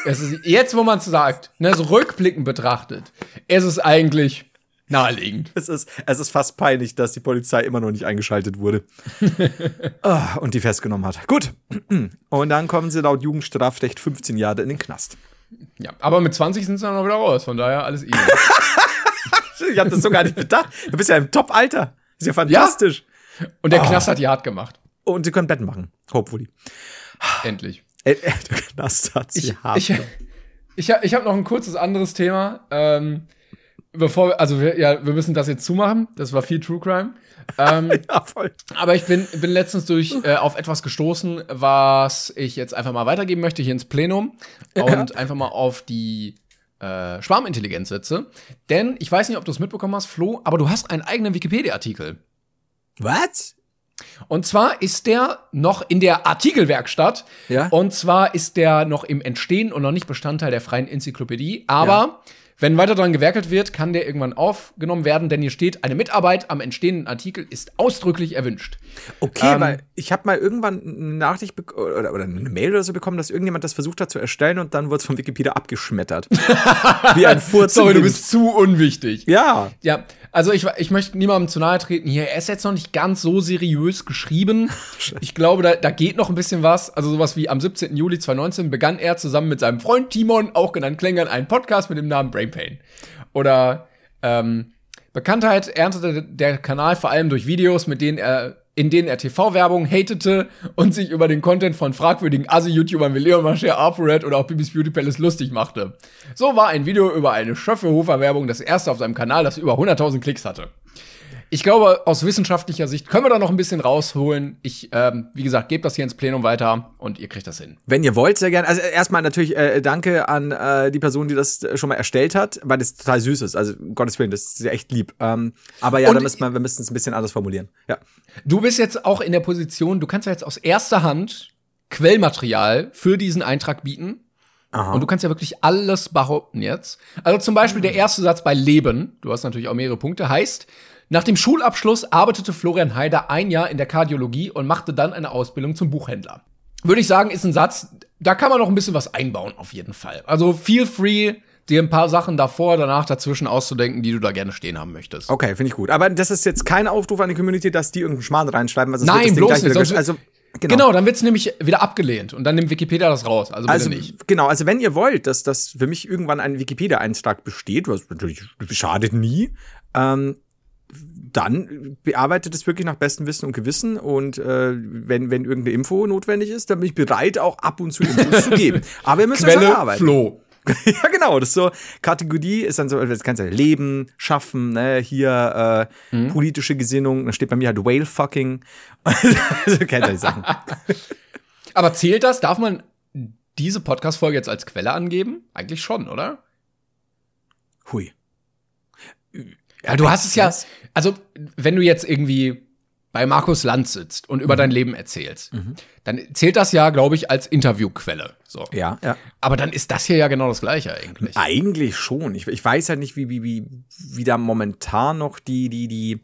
Es ist, jetzt, wo man es sagt, ne, so rückblickend betrachtet, ist es eigentlich naheliegend. Es ist, es ist fast peinlich, dass die Polizei immer noch nicht eingeschaltet wurde. Ah, und die festgenommen hat. Gut. Und dann kommen sie laut Jugendstrafrecht 15 Jahre in den Knast. Ja, aber mit 20 sind sie dann auch wieder raus, von daher alles easy. Ich hab das so gar nicht bedacht. Du bist ja im Top-Alter. Ist ja fantastisch. Und der Knast hat die hart gemacht. Und sie können Betten machen. Hopefully. Endlich. Äh, äh, der Knast hat sie Ich, hart. ich, ich, hab- ich habe noch ein kurzes anderes Thema. Ähm, bevor wir, also wir, ja, wir müssen das jetzt zumachen. Das war viel True Crime. Ähm, ja, voll. aber ich bin, bin letztens durch äh, auf etwas gestoßen, was ich jetzt einfach mal weitergeben möchte hier ins Plenum und einfach mal auf die äh, Schwarmintelligenz setze. Denn ich weiß nicht, ob du es mitbekommen hast, Flo, aber du hast einen eigenen Wikipedia-Artikel. Was? Und zwar ist der noch in der Artikelwerkstatt. Ja. Und zwar ist der noch im Entstehen und noch nicht Bestandteil der freien Enzyklopädie. Aber wenn weiter daran gewerkelt wird, kann der irgendwann aufgenommen werden, denn hier steht, eine Mitarbeit am entstehenden Artikel ist ausdrücklich erwünscht. Okay, Ähm, weil ich habe mal irgendwann eine Nachricht oder, oder eine Mail oder so bekommen, dass irgendjemand das versucht hat zu erstellen und dann wurde es von Wikipedia abgeschmettert. Wie ein Furz. Sorry, du bist zu unwichtig. Ja. Ja, also ich, ich möchte niemandem zu nahe treten hier. Er ist jetzt noch nicht ganz so seriös geschrieben. Ich glaube, da, da geht noch ein bisschen was. Also sowas wie am 17. Juli 2019 begann er zusammen mit seinem Freund Timon, auch genannt Klängern, einen Podcast mit dem Namen Brain Pain. Oder ähm, Bekanntheit erntete der Kanal vor allem durch Videos, mit denen er in denen er TV-Werbung hatete und sich über den Content von fragwürdigen Asi-YouTubern wie Leon Mascher, ApoRed oder auch Bibis Beauty Palace lustig machte. So war ein Video über eine Schöffelhofer-Werbung das erste auf seinem Kanal, das über 100.000 Klicks hatte. Ich glaube, aus wissenschaftlicher Sicht können wir da noch ein bisschen rausholen. Ich, ähm, wie gesagt, gebe das hier ins Plenum weiter und ihr kriegt das hin. Wenn ihr wollt, sehr gerne. Also erstmal natürlich äh, danke an äh, die Person, die das äh, schon mal erstellt hat, weil das total süß ist. Also um Gottes Willen, das ist ja echt lieb. Ähm, aber ja, Und- da müssen wir, wir müssen es ein bisschen anders formulieren. Ja. Du bist jetzt auch in der Position, du kannst ja jetzt aus erster Hand Quellmaterial für diesen Eintrag bieten. Aha. Und du kannst ja wirklich alles behaupten jetzt. Also zum Beispiel der erste Satz bei Leben, du hast natürlich auch mehrere Punkte, heißt, nach dem Schulabschluss arbeitete Florian Haider ein Jahr in der Kardiologie und machte dann eine Ausbildung zum Buchhändler. Würde ich sagen, ist ein Satz, da kann man noch ein bisschen was einbauen, auf jeden Fall. Also feel free, dir ein paar Sachen davor, danach dazwischen auszudenken, die du da gerne stehen haben möchtest. Okay, finde ich gut. Aber das ist jetzt kein Aufruf an die Community, dass die irgendeinen Schmarrn reinschreiben. Also Nein, bloß nicht, sonst- Also Genau, dann wird's nämlich wieder abgelehnt und dann nimmt Wikipedia das raus. Also Also, nicht. genau, also wenn ihr wollt, dass das für mich irgendwann ein Wikipedia-Eintrag besteht, was natürlich schadet nie, ähm, dann bearbeitet es wirklich nach bestem Wissen und Gewissen und äh, wenn, wenn irgendeine Info notwendig ist, dann bin ich bereit, auch ab und zu Infos zu geben. Aber ihr müsst ja schon Quelle arbeiten. Flo. ja, genau. Das ist so, Kategorie ist dann so, das kannst du Leben, Schaffen, ne, hier äh, Mhm. politische Gesinnung, da steht bei mir halt Whale fucking. also kennt ihr die Sachen. Aber zählt das? Darf man diese Podcast-Folge jetzt als Quelle angeben? Eigentlich schon, oder? Hui. Ja, du hast es ja, also wenn du jetzt irgendwie bei Markus Land sitzt und über Mhm. dein Leben erzählst, dann zählt das ja, glaube ich, als Interviewquelle. So. Ja, ja. Aber dann ist das hier ja genau das Gleiche eigentlich. Eigentlich schon. Ich, ich weiß halt nicht, wie, wie, wie, wie da momentan noch die, die, die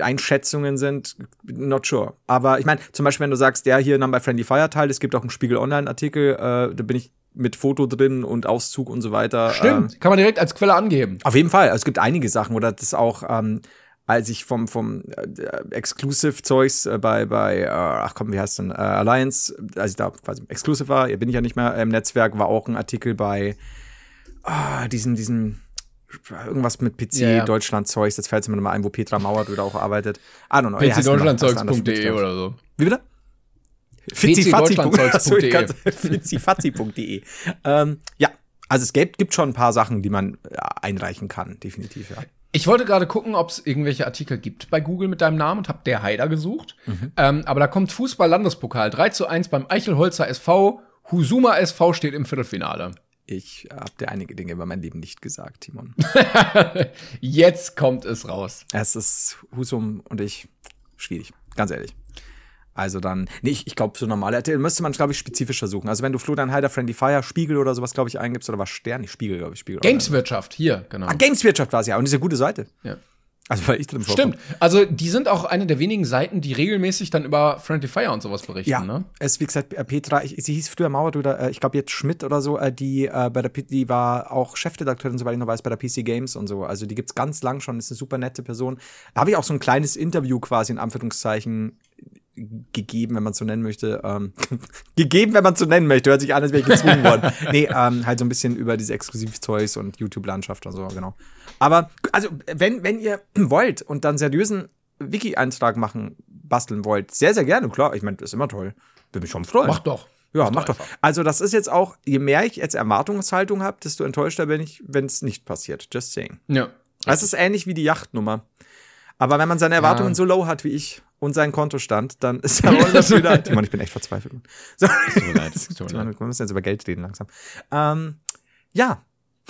Einschätzungen sind. Not sure. Aber ich meine, zum Beispiel, wenn du sagst, der hier nahm bei Friendly Fire teil, es gibt auch einen Spiegel Online-Artikel, äh, da bin ich mit Foto drin und Auszug und so weiter. Stimmt, kann man direkt als Quelle angeben. Auf jeden Fall. Also es gibt einige Sachen, oder das auch, ähm, als ich vom, vom äh, Exclusive-Zeugs äh, bei, bei äh, ach komm, wie heißt denn, äh, Alliance, als ich da quasi Exclusive war, bin ich ja nicht mehr im Netzwerk, war auch ein Artikel bei ah, diesen, diesen irgendwas mit PC Ja, ja. Deutschland Zeugs, jetzt fällt es mir nochmal ein, wo Petra Mauert oder auch arbeitet. I don't know. wie heißt der noch? Was anderes mit pcdeutschlandzeugs.de Zeugs. oder so. Wie bitte? pcdeutschlandzeugs.de. Fizzifatzi.de. ähm, ja, also es gibt, gibt schon ein paar Sachen, die man ja, einreichen kann, definitiv, ja. Ich wollte gerade gucken, ob es irgendwelche Artikel gibt bei Google mit deinem Namen und habe der Haider gesucht. Mhm. Ähm, aber da kommt Fußball-Landespokal 3 zu 1 beim Eichelholzer SV. Husuma SV steht im Viertelfinale. Ich habe dir einige Dinge über mein Leben nicht gesagt, Timon. Jetzt kommt es raus. es ist Husum und ich schwierig, ganz ehrlich. Also dann, nee, ich, ich glaube, so normale RTL müsste man, glaube ich, spezifischer suchen. Also wenn du Florian Heider, Friendly Fire, Spiegel oder sowas, glaube ich, eingibst, oder was Stern, nicht Spiegel, glaube ich, Spiegel. Gameswirtschaft, hier, genau. Ah, Gameswirtschaft war es ja, und diese gute Seite. Ja. Also weil ich drin. Stimmt. Also, die sind auch eine der wenigen Seiten, die regelmäßig dann über Friendly Fire und sowas berichten, Ja, ne? es wie gesagt äh, Petra, ich, sie hieß früher Mauert oder äh, ich glaube jetzt Schmidt oder so, äh, die äh, bei der die war auch Chefredakteurin, soweit ich noch weiß, bei der PC Games und so. Also die gibt's ganz lang schon, ist eine super nette Person. Da habe ich auch so ein kleines Interview quasi in Anführungszeichen gegeben, wenn man so nennen möchte. Ähm, gegeben, wenn man so nennen möchte. Hört sich an, als wäre ich gezwungen worden. Nee, ähm, halt so ein bisschen über diese Exklusivtoys und YouTube-Landschaft und so, genau. Aber, also, wenn, wenn ihr wollt und dann seriösen Wiki-Eintrag machen, basteln wollt, sehr, sehr gerne, klar. Ich meine, das ist immer toll. Würde mich schon freuen. Mach doch. Ja, Mach mach doch doch. Also, das ist jetzt auch, je mehr ich jetzt Erwartungshaltung habe, desto enttäuschter bin ich, wenn es nicht passiert. Just saying. Ja. Das ist ähnlich wie die Yachtnummer. Aber wenn man seine Erwartungen Ja. so low hat wie ich und seinen Kontostand, dann ist wohl das wieder. Timon, ich bin echt verzweifelt. So. Tut mir leid. Tut mir leid. wir müssen jetzt über Geld reden langsam. Ähm, ja.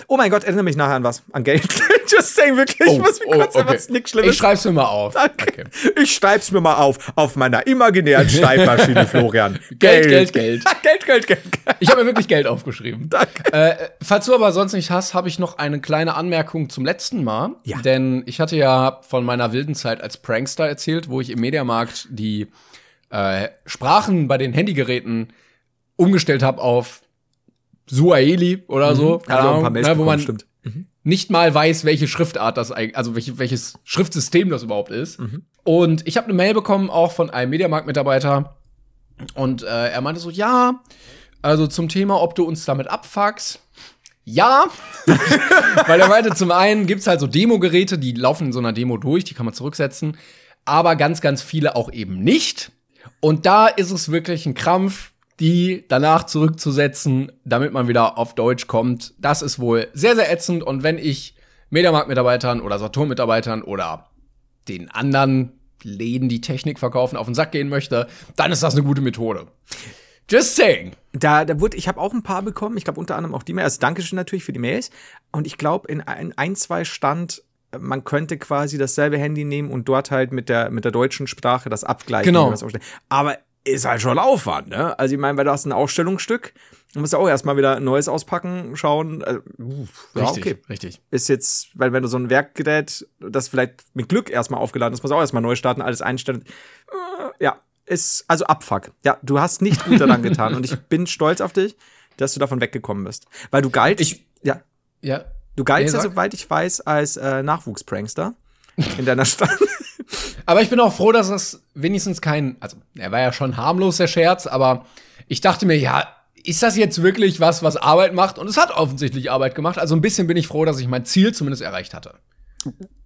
Oh mein Gott, erinnere mich nachher an was. An Geld. Just saying, wirklich. ich muss mir kurz was nichts Ich Schlimmes schreib's mir mal auf. Danke. Okay. Ich schreib's mir mal auf, auf meiner imaginären Schreibmaschine, Florian. Geld, Geld, Geld. Geld, Geld, Geld. Ich habe mir wirklich Geld aufgeschrieben. Danke. Äh, falls du aber sonst nicht hast, habe ich noch eine kleine Anmerkung zum letzten Mal. Ja. Denn ich hatte ja von meiner wilden Zeit als Prankster erzählt, wo ich im Mediamarkt die äh, Sprachen bei den Handygeräten umgestellt habe auf Suaheli oder so. Keine Also ein Ahnung, paar Mails ne, wo man stimmt. Nicht mal weiß, welche Schriftart das eigentlich, also welche, welches Schriftsystem das überhaupt ist. Mhm. Und ich habe eine Mail bekommen, auch von einem Mediamarkt-Mitarbeiter. Und äh, er meinte so, ja, also zum Thema, ob du uns damit abfuckst. Ja, weil er meinte, zum einen gibt's halt so Demo-Geräte, die laufen in so einer Demo durch, die kann man zurücksetzen, aber ganz, ganz viele auch eben nicht. Und da ist es wirklich ein Krampf, die danach zurückzusetzen, damit man wieder auf Deutsch kommt. Das ist wohl sehr, sehr ätzend. Und wenn ich Mediamarkt-Mitarbeitern oder Saturn-Mitarbeitern oder den anderen Läden, die Technik verkaufen, auf den Sack gehen möchte, dann ist das eine gute Methode. Just saying. Da, da wurde, ich habe auch ein paar bekommen. Ich glaube unter anderem auch die Mail. Also Dankeschön natürlich für die Mails. Und ich glaube, in ein, ein, zwei stand, man könnte quasi dasselbe Handy nehmen und dort halt mit der, mit der deutschen Sprache das abgleichen. Genau. Aber ist halt schon Aufwand, ne? Also ich meine, weil du hast ein Ausstellungsstück, du musst ja auch erstmal wieder ein neues auspacken, schauen. Äh, uh, ja, Richtig, okay. richtig. Ist jetzt, weil wenn du so ein Werkgerät, das vielleicht mit Glück erstmal aufgeladen ist, muss auch erstmal neu starten, alles einstellen. Äh, ja, ist also Abfuck. Ja, du hast nicht gut daran getan und ich bin stolz auf dich, dass du davon weggekommen bist, weil du galtst, Ich- ja, Ja. du galtst Nee, ja soweit ich weiß als äh, Nachwuchsprankster in deiner Stadt. Aber ich bin auch froh, dass es wenigstens kein, also er war ja schon harmlos, der Scherz, aber ich dachte mir, ja, ist das jetzt wirklich was, was Arbeit macht? Und es hat offensichtlich Arbeit gemacht. Also ein bisschen bin ich froh, dass ich mein Ziel zumindest erreicht hatte.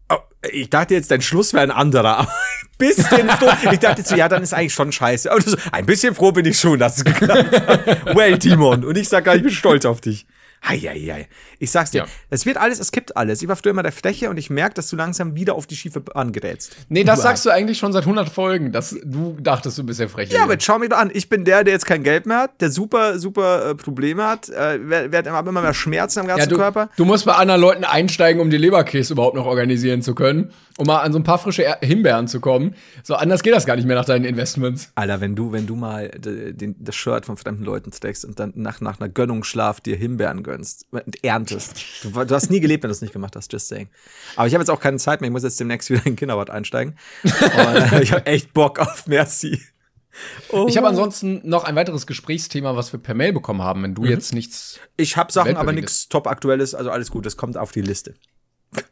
Oh, ich dachte jetzt, dein Schluss wäre ein anderer. aber bisschen froh. Ich dachte so, ja, dann ist eigentlich schon scheiße. Ein bisschen froh bin ich schon, dass es geklappt hat. Well, Timon. Und ich sag gar, ich bin stolz auf dich. Heieiei. Ich sag's dir, Ja. es wird alles, es kippt alles. Ich war früher immer der Fläche und ich merke, dass du langsam wieder auf die schiefe Bahn gerätst. Nee, das sagst du eigentlich schon seit 100 Folgen, dass du dachtest, du bist der Freche. Ja, aber schau mich doch an. Ich bin der, der jetzt kein Geld mehr hat, der super, super äh, Probleme hat, äh, wer- werd immer, immer mehr Schmerzen am ganzen ja, du, Körper. du musst bei anderen Leuten einsteigen, um die Leberkäse überhaupt noch organisieren zu können, um mal an so ein paar frische Er- Himbeeren zu kommen. So anders geht das gar nicht mehr nach deinen Investments. Alter, wenn du, wenn du mal d- den, das Shirt von fremden Leuten trägst und dann nach, nach einer Gönnungsschlaf dir Himbeeren gönnst und erntest. Du, du hast nie gelebt, wenn du es nicht gemacht hast, just saying. Aber ich habe jetzt auch keine Zeit mehr. Ich muss jetzt demnächst wieder in den Kinderwart einsteigen. Und, äh, ich habe echt Bock auf Merci. Oh. Ich habe ansonsten noch ein weiteres Gesprächsthema, was wir per Mail bekommen haben, wenn du Mhm. jetzt nichts. Ich habe Sachen, aber nichts top aktuelles, also alles gut, das kommt auf die Liste.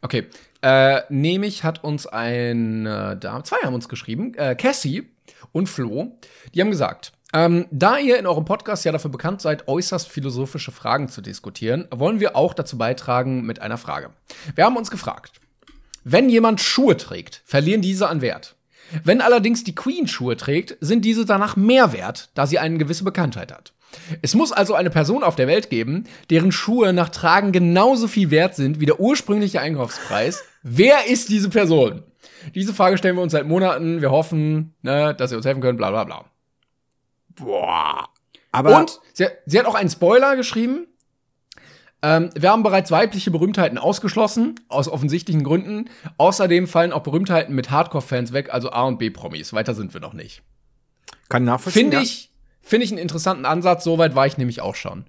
Okay. Äh, nämlich hat uns ein äh, Dame, zwei haben uns geschrieben, äh, Cassie und Flo, die haben gesagt, ähm, da ihr in eurem Podcast ja dafür bekannt seid, äußerst philosophische Fragen zu diskutieren, wollen wir auch dazu beitragen mit einer Frage. Wir haben uns gefragt, wenn jemand Schuhe trägt, verlieren diese an Wert. Wenn allerdings die Queen Schuhe trägt, sind diese danach mehr wert, da sie eine gewisse Bekanntheit hat. Es muss also eine Person auf der Welt geben, deren Schuhe nach Tragen genauso viel wert sind wie der ursprüngliche Einkaufspreis. Wer ist diese Person? Diese Frage stellen wir uns seit Monaten. Wir hoffen, ne, dass ihr uns helfen könnt, bla bla bla. Boah. Aber Und sie, sie hat auch einen Spoiler geschrieben. Ähm, wir haben bereits weibliche Berühmtheiten ausgeschlossen, aus offensichtlichen Gründen. Außerdem fallen auch Berühmtheiten mit Hardcore-Fans weg, also A- und B-Promis. Weiter sind wir noch nicht. kann nachvollziehen. Finde ich, finde ich einen interessanten Ansatz. Soweit war ich nämlich auch schon.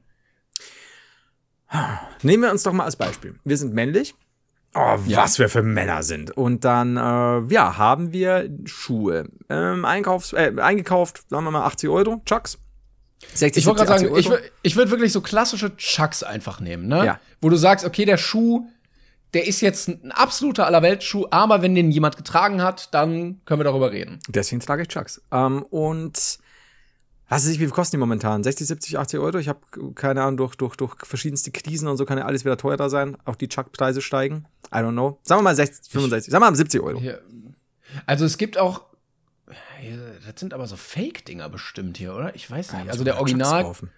Nehmen wir uns doch mal als Beispiel. Wir sind männlich. Oh, Ja. was wir für Männer sind. Und dann, äh, ja, haben wir Schuhe. Ähm, Einkaufs äh, eingekauft, sagen wir mal 80 Euro, Chucks. 60, Ich wollte gerade 70, sagen, ich, 80 wür- ich würde wirklich so klassische Chucks einfach nehmen, ne? Ja. Wo du sagst, okay, der Schuh, der ist jetzt ein absoluter Allerweltsschuh, aber wenn den jemand getragen hat, dann können wir darüber reden. Deswegen trage ich Chucks. Ähm, und was weiß ich, wie viel kosten die momentan? 60, 70, 80 Euro? Ich habe keine Ahnung, durch, durch, durch verschiedenste Krisen und so kann ja alles wieder teurer sein. Auch die Chuck-Preise steigen. I don't know. Sagen wir mal 60, 65, sagen wir mal 70 Euro. Hier. Also es gibt auch, das sind aber so Fake-Dinger bestimmt hier, oder? Ich weiß nicht. Also der Original kaufen.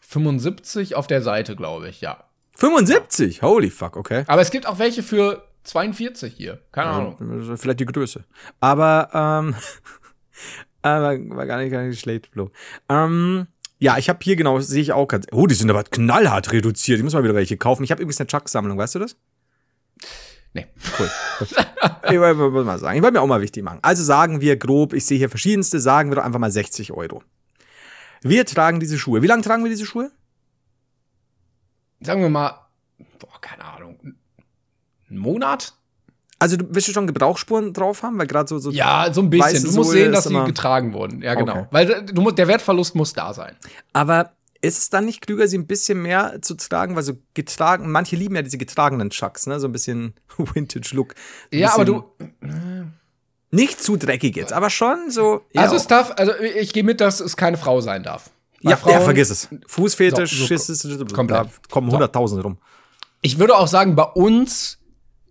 75 auf der Seite, glaube ich, ja. 75? Holy fuck, okay. Aber es gibt auch welche für 42 hier. Keine Ahnung. Ja, Vielleicht die Größe. Aber, ähm, aber war gar nicht, gar nicht schlecht, Flo. Ähm, ja, ich habe hier genau, sehe ich auch ganz. Oh, die sind aber knallhart reduziert. Ich muss mal wieder welche kaufen. Ich habe übrigens eine Chuck-Sammlung, weißt du das? Nee. Cool. ich wollte wollte mal sagen. Ich wollte mir auch mal wichtig machen. Also sagen wir grob, ich sehe hier verschiedenste, sagen wir doch einfach mal 60 Euro. Wir tragen diese Schuhe. Wie lange tragen wir diese Schuhe? Sagen wir mal, boah, keine Ahnung, einen Monat? Also du willst du schon Gebrauchsspuren drauf haben, weil gerade so, so Ja, so ein bisschen. Du musst Sohle sehen, dass sie getragen wurden. Ja, genau. Okay. Weil du musst, der Wertverlust muss da sein. Aber ist es dann nicht klüger, sie ein bisschen mehr zu tragen? Weil so getragen, manche lieben ja diese getragenen Chucks, ne? So ein bisschen Vintage-Look. Ja, aber du. Nicht zu dreckig jetzt, aber schon so. Also ja, es darf, also ich gehe mit, dass es keine Frau sein darf. Ja, Frauen- ja, vergiss es. Fußfetisch, So, so- Schiss, ist- da komplett. kommen So. hunderttausend rum. Ich würde auch sagen, bei uns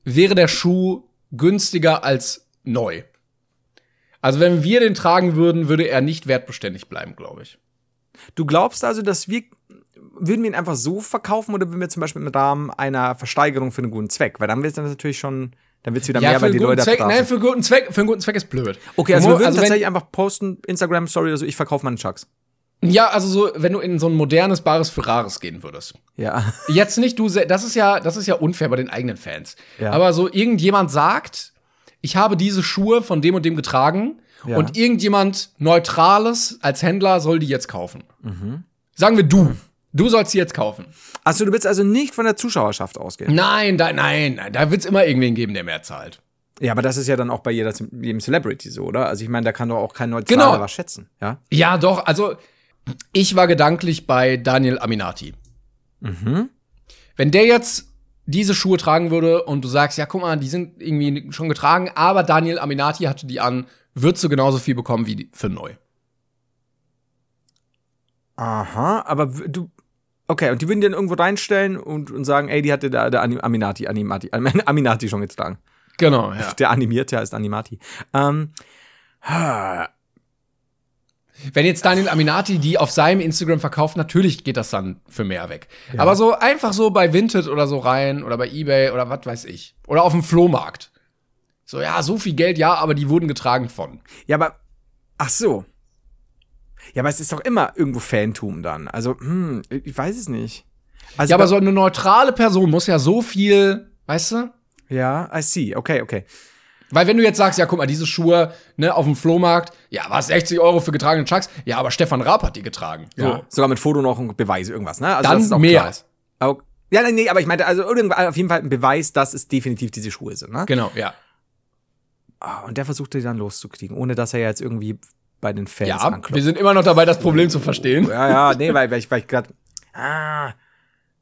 wäre der Schuh günstiger als neu. Also wenn wir den tragen würden, würde er nicht wertbeständig bleiben, glaube ich. Du glaubst also, dass wir. Würden wir ihn einfach so verkaufen oder würden wir zum Beispiel im Rahmen einer Versteigerung für einen guten Zweck? Weil dann wird es dann natürlich schon, dann wird es wieder mehr, für weil die guten Leute Zweck, nein, für einen guten Zweck, für einen guten Zweck ist blöd. Okay, also Du wir würden wenn- tatsächlich einfach posten, Instagram Story oder so, ich verkaufe meine Chucks. Ja, also so, wenn du in so ein modernes Bares für Rares gehen würdest. Ja. Jetzt nicht du, das ist ja, das ist ja unfair bei den eigenen Fans. Ja. Aber so irgendjemand sagt, ich habe diese Schuhe von dem und dem getragen Ja. und irgendjemand Neutrales als Händler soll die jetzt kaufen. Mhm. Sagen wir du. Du sollst sie jetzt kaufen. Achso, du willst also nicht von der Zuschauerschaft ausgehen. Nein, da, nein, nein, da wird's immer irgendwen geben, der mehr zahlt. Ja, aber das ist ja dann auch bei jeder, jedem Celebrity so, oder? Also ich meine, da kann doch auch kein Neutraler Genau. was schätzen, ja? Ja, doch, also ich war gedanklich bei Daniel Aminati. Mhm. Wenn der jetzt diese Schuhe tragen würde und du sagst, ja, guck mal, die sind irgendwie schon getragen, aber Daniel Aminati hatte die an, würdest du genauso viel bekommen wie für neu. Aha, aber du. Okay, und die würden die dann irgendwo reinstellen und, und sagen, ey, die hatte der, der Aminati, Animati, Aminati schon getragen. Genau, ja. Der animierte heißt Animati. Ähm, Wenn jetzt Daniel Aminati die auf seinem Instagram verkauft, natürlich geht das dann für mehr weg. Aber so einfach so bei Vinted oder so rein oder bei Ebay oder was weiß ich. Oder auf dem Flohmarkt. So, ja, so viel Geld, ja, aber die wurden getragen von. ja, aber. Ach so. Ja, aber es ist doch immer irgendwo Fantum dann. Also, hm, ich weiß es nicht. Also Ja, aber so eine neutrale Person muss ja so viel, weißt du? Ja, I see. Okay, okay. Weil wenn du jetzt sagst, ja, guck mal, diese Schuhe, ne, auf dem Flohmarkt, ja, was, 60 Euro für getragene Chucks? Ja, aber Stefan Raab hat die getragen. So. Sogar mit Foto noch und Beweis irgendwas, ne? Also Dann dass es auch mehr. klar ist. Ja, nee, nee, aber ich meinte, also auf jeden Fall ein Beweis, dass es definitiv diese Schuhe sind, ne? Genau, ja. Ah, und der versucht die dann loszukriegen, ohne dass er jetzt irgendwie bei den Fans Ja, anklopft. wir sind immer noch dabei, das Problem zu verstehen. Ja, ja, nee, weil, weil ich, weil ich gerade. Ah,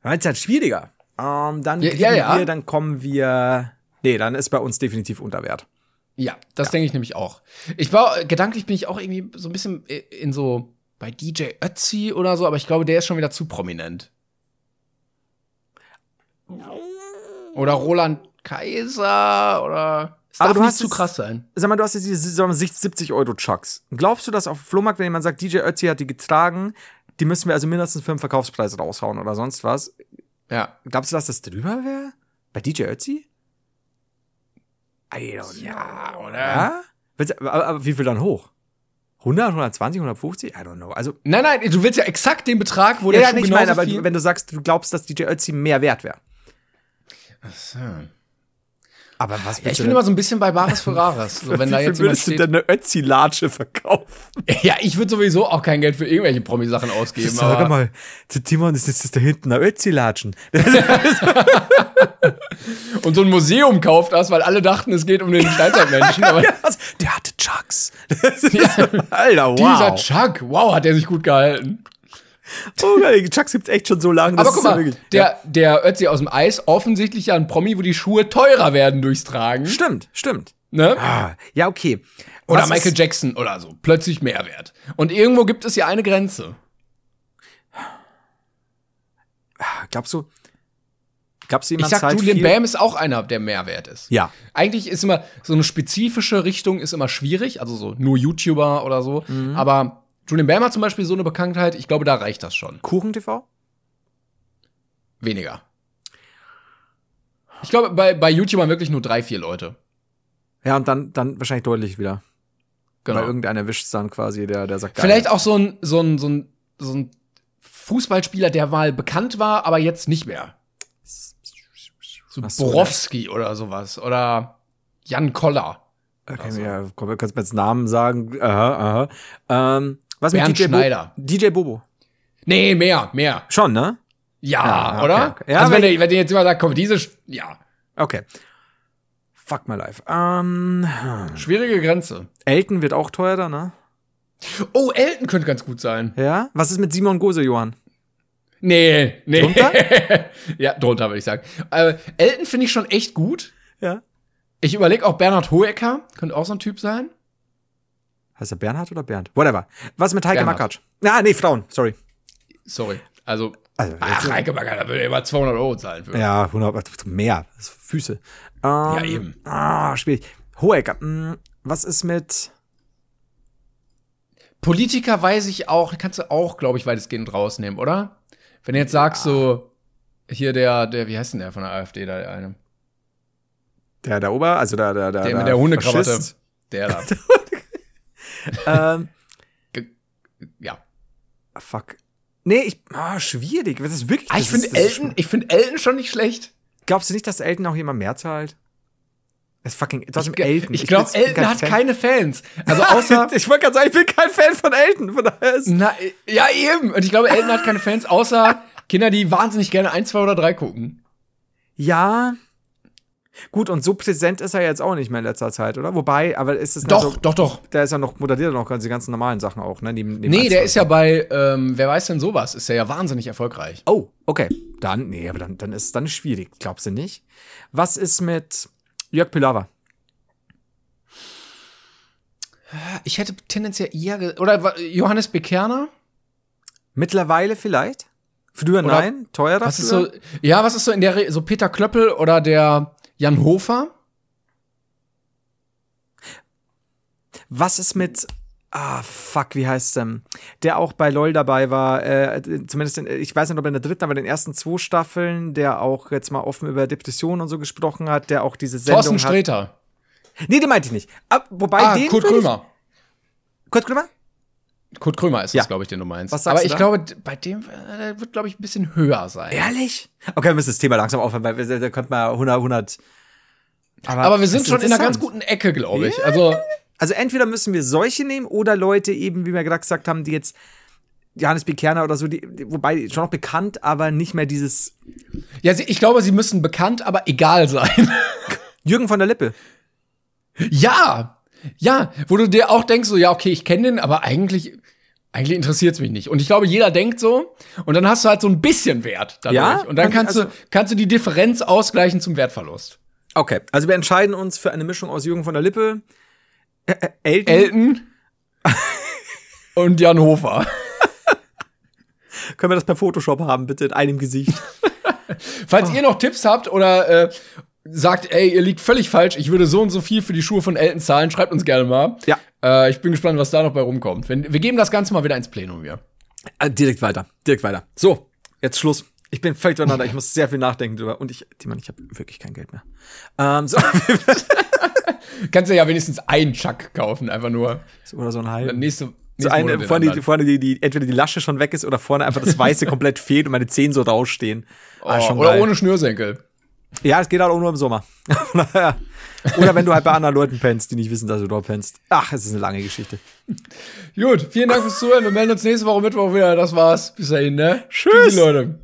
es halt schwieriger. Ähm, dann Ja, ja, ja. wir, dann kommen wir. Nee, dann ist bei uns definitiv unter Wert. Ja, das denke ich nämlich auch. Ich war, gedanklich bin ich auch irgendwie so ein bisschen in so bei DJ Ötzi oder so, aber ich glaube, der ist schon wieder zu prominent. Oder Roland Kaiser oder es Aber du hast zu es- krass sein. Sag mal, du hast jetzt diese sagen wir, 70 Euro Chucks. Glaubst du, dass auf dem Flohmarkt, wenn jemand sagt, DJ Ötzi hat die getragen, die müssen wir also mindestens für den Verkaufspreis raushauen oder sonst was? Ja. Glaubst du, dass das drüber wäre? Bei DJ Ötzi? I don't know. Ja, oder? Ja? Aber, aber wie viel dann hoch? 100, 120, 150? I don't know. Also, Nein, nein, du willst ja exakt den Betrag, wo ja, der ja, Schuh nee, ich genauso meine, aber viel wenn du sagst, du glaubst, dass DJ Ötzi mehr wert wäre. Aber was ja, ich bin immer so ein bisschen bei Bares für Rares. So, wenn da jetzt jemand steht, eine Ötzi-Latsche verkaufen? ja, ich würde sowieso auch kein Geld für irgendwelche Promi-Sachen ausgeben. Sag mal, der Timon ist jetzt da hinten eine Ötzi-Latschen. Und so ein Museum kauft das, weil alle dachten, es geht um den Steinzeitmenschen. aber der hatte Chucks. Das ist, Alter, wow. dieser Chuck, wow, hat der sich gut gehalten. Oh, geil, Chucks gibt's echt schon so lange. Aber guck ja mal, wirklich- der, der Ötzi aus dem Eis, offensichtlich ja ein Promi, wo die Schuhe teurer werden durchs Tragen. Stimmt, stimmt. Ne? Ah, ja, okay. Oder Was Michael Jackson oder so. Plötzlich Mehrwert. Und irgendwo gibt es ja eine Grenze. Glaubst du, glaubst du, Ich jemand sag, zahlt Julian viel? Bam ist auch einer, der Mehrwert ist. Ja. Eigentlich ist immer so eine spezifische Richtung ist immer schwierig, also so nur YouTuber oder so. Mhm. Aber Julian Bam hat zum Beispiel so eine Bekanntheit, ich glaube, da reicht das schon. Kuchen-TV? Weniger. Ich glaube, bei, bei YouTubern wirklich nur drei, vier Leute. Ja, und dann, dann wahrscheinlich deutlich wieder. Genau. Weil irgendeiner wischt dann quasi, der, der sagt. Vielleicht auch so ein, so ein, so ein, so ein Fußballspieler, der mal bekannt war, aber jetzt nicht mehr. So so, Borowski oder sowas. Oder Jan Koller. Okay, ja, komm, kannst du mir jetzt Namen sagen? Aha, aha. Ähm, was Bernd mit DJ Schneider. Bo DJ Bobo. Nee, mehr, mehr. Schon, ne? Ja, Ja, okay, oder? okay. Ja, also wenn der, wenn der jetzt immer sagt, komm, diese, ja, Okay. Fuck my life. Ähm, schwierige Grenze. Elton wird auch teurer, ne? Oh, Elton könnte ganz gut sein. Ja? Was ist mit Simon Gose, Johann? Nee, nee. Drunter? ja, drunter würde ich sagen. Äh, Elton finde ich schon echt gut. Ja. Ich überlege auch Bernhard Hoeker, könnte auch so ein Typ sein. Heißt er Bernhard oder Bernd? Whatever. Was mit Heike. Makatsch? Ah, nee, Frauen, sorry. Sorry. Also, Also, ach, Heike Bagger, da würde er immer 200 Euro zahlen für. Ja, 100, mehr. Füße. Ähm, eben. Ah, schwierig. Hohecker, mh, was ist mit. Politiker weiß ich auch, kannst du auch, glaube ich, weitestgehend rausnehmen, oder? Wenn du jetzt sagst, so, hier der, der, wie heißt denn der von der AfD da, der eine? Der, der Ober, also der, der, der, Der mit der Hundekrawatte. Der da. Ähm, ja. fuck. Nee, ich. Ah, schwierig. Das ist wirklich. Ah, das ich finde das Elton, ich finde Elton schon nicht schlecht. Glaubst du nicht, dass Elton auch jemand mehr zahlt? Das ist fucking. Trotzdem Ich, Elton. ich glaube, bin Elton hat Fan. keine Fans. Also außer. ich wollte gerade sagen, ich bin kein Fan von Elton. Von daher ist. na, ja, eben. Und ich glaube, Elton hat keine Fans, außer Kinder, die wahnsinnig gerne 1, 2 oder 3 gucken. Ja. Gut, und so präsent ist er jetzt auch nicht mehr in letzter Zeit, oder? Wobei, aber ist es Doch, also, doch, doch. Der ist ja noch, moderiert noch die ganzen normalen Sachen auch, ne? Neben, neben Nee, der 1, ist ja bei, ähm, wer weiß denn sowas, ist der ja wahnsinnig erfolgreich. Oh, okay. Dann, nee, aber dann, dann ist dann ist schwierig, glaubst du nicht? Was ist mit Jörg Pilawa? Ich hätte tendenziell eher, oder Johannes Bekerner? Mittlerweile vielleicht? Früher Oder- nein? Teurer Was ist so, ja, was ist so in der, Re so Peter Klöppel oder der Jan Hofer? Was ist mit. Ah, fuck, wie heißt ähm, der auch bei LOL dabei war, äh, zumindest, in, ich weiß nicht, ob in der dritten, aber in den ersten zwei Staffeln, der auch jetzt mal offen über Depressionen und so gesprochen hat, der auch diese Sendung Thorsten hat. Streter. Nee, den meinte ich nicht. Ah, wobei Ah, den Kurt würd ich- Krömer. Kurt Krömer? Kurt Krömer ist Ja. das, glaube ich, den du meinst. Was sagst Aber ich da? glaube, bei dem äh, wird, glaube ich, ein bisschen höher sein. Ehrlich? Okay, wir müssen das Thema langsam aufhören, weil wir, da könnte man 100, 100. Aber wir sind schon in einer ganz guten Ecke, glaube ich. Also, Also entweder müssen wir solche nehmen oder Leute eben, wie wir gerade gesagt haben, die jetzt Johannes B. Kerner oder so, die, die, wobei schon noch bekannt, aber nicht mehr dieses ja, ich glaube, sie müssen bekannt, aber egal sein. Jürgen von der Lippe. ja, ja, wo du dir auch denkst, so, ja, okay, ich kenne den, aber eigentlich, eigentlich interessiert es mich nicht. Und ich glaube, jeder denkt so, und dann hast du halt so ein bisschen Wert dadurch. Ja? Und dann Kann- kannst also- du, kannst du die Differenz ausgleichen zum Wertverlust. Okay, also wir entscheiden uns für eine Mischung aus Jürgen von der Lippe, äh, äh, Elton, Elton und Jan Hofer. können wir das per Photoshop haben, bitte in einem Gesicht. Falls ihr noch Tipps habt oder äh, sagt, ey, ihr liegt völlig falsch, ich würde so und so viel für die Schuhe von Elton zahlen, schreibt uns gerne mal. Ja. Äh, ich bin gespannt, was da noch bei rumkommt. Wenn, wir geben das Ganze mal wieder ins Plenum hier. Äh, direkt weiter, direkt weiter. So, jetzt Schluss. Ich bin völlig durcheinander, ich muss sehr viel nachdenken drüber. Und ich, Timon, ich habe wirklich kein Geld mehr. Ähm, so, Kannst du ja wenigstens einen Chuck kaufen, einfach nur. oder so ein halb. Nächste, So eine, vorne, die, vorne die, die, entweder die Lasche schon weg ist oder vorne einfach das Weiße komplett fehlt und meine Zehen so rausstehen. Ah, oh, schon oder geil. ohne Schnürsenkel. Ja, es geht halt auch nur im Sommer. Oder wenn du halt bei anderen Leuten pennst, die nicht wissen, dass du dort pennst. Ach, es ist eine lange Geschichte. Gut, vielen Dank fürs Zuhören. Wir melden uns nächste Woche Mittwoch wieder. Das war's. Bis dahin, ne? Tschüss. Tschüssi, Leute.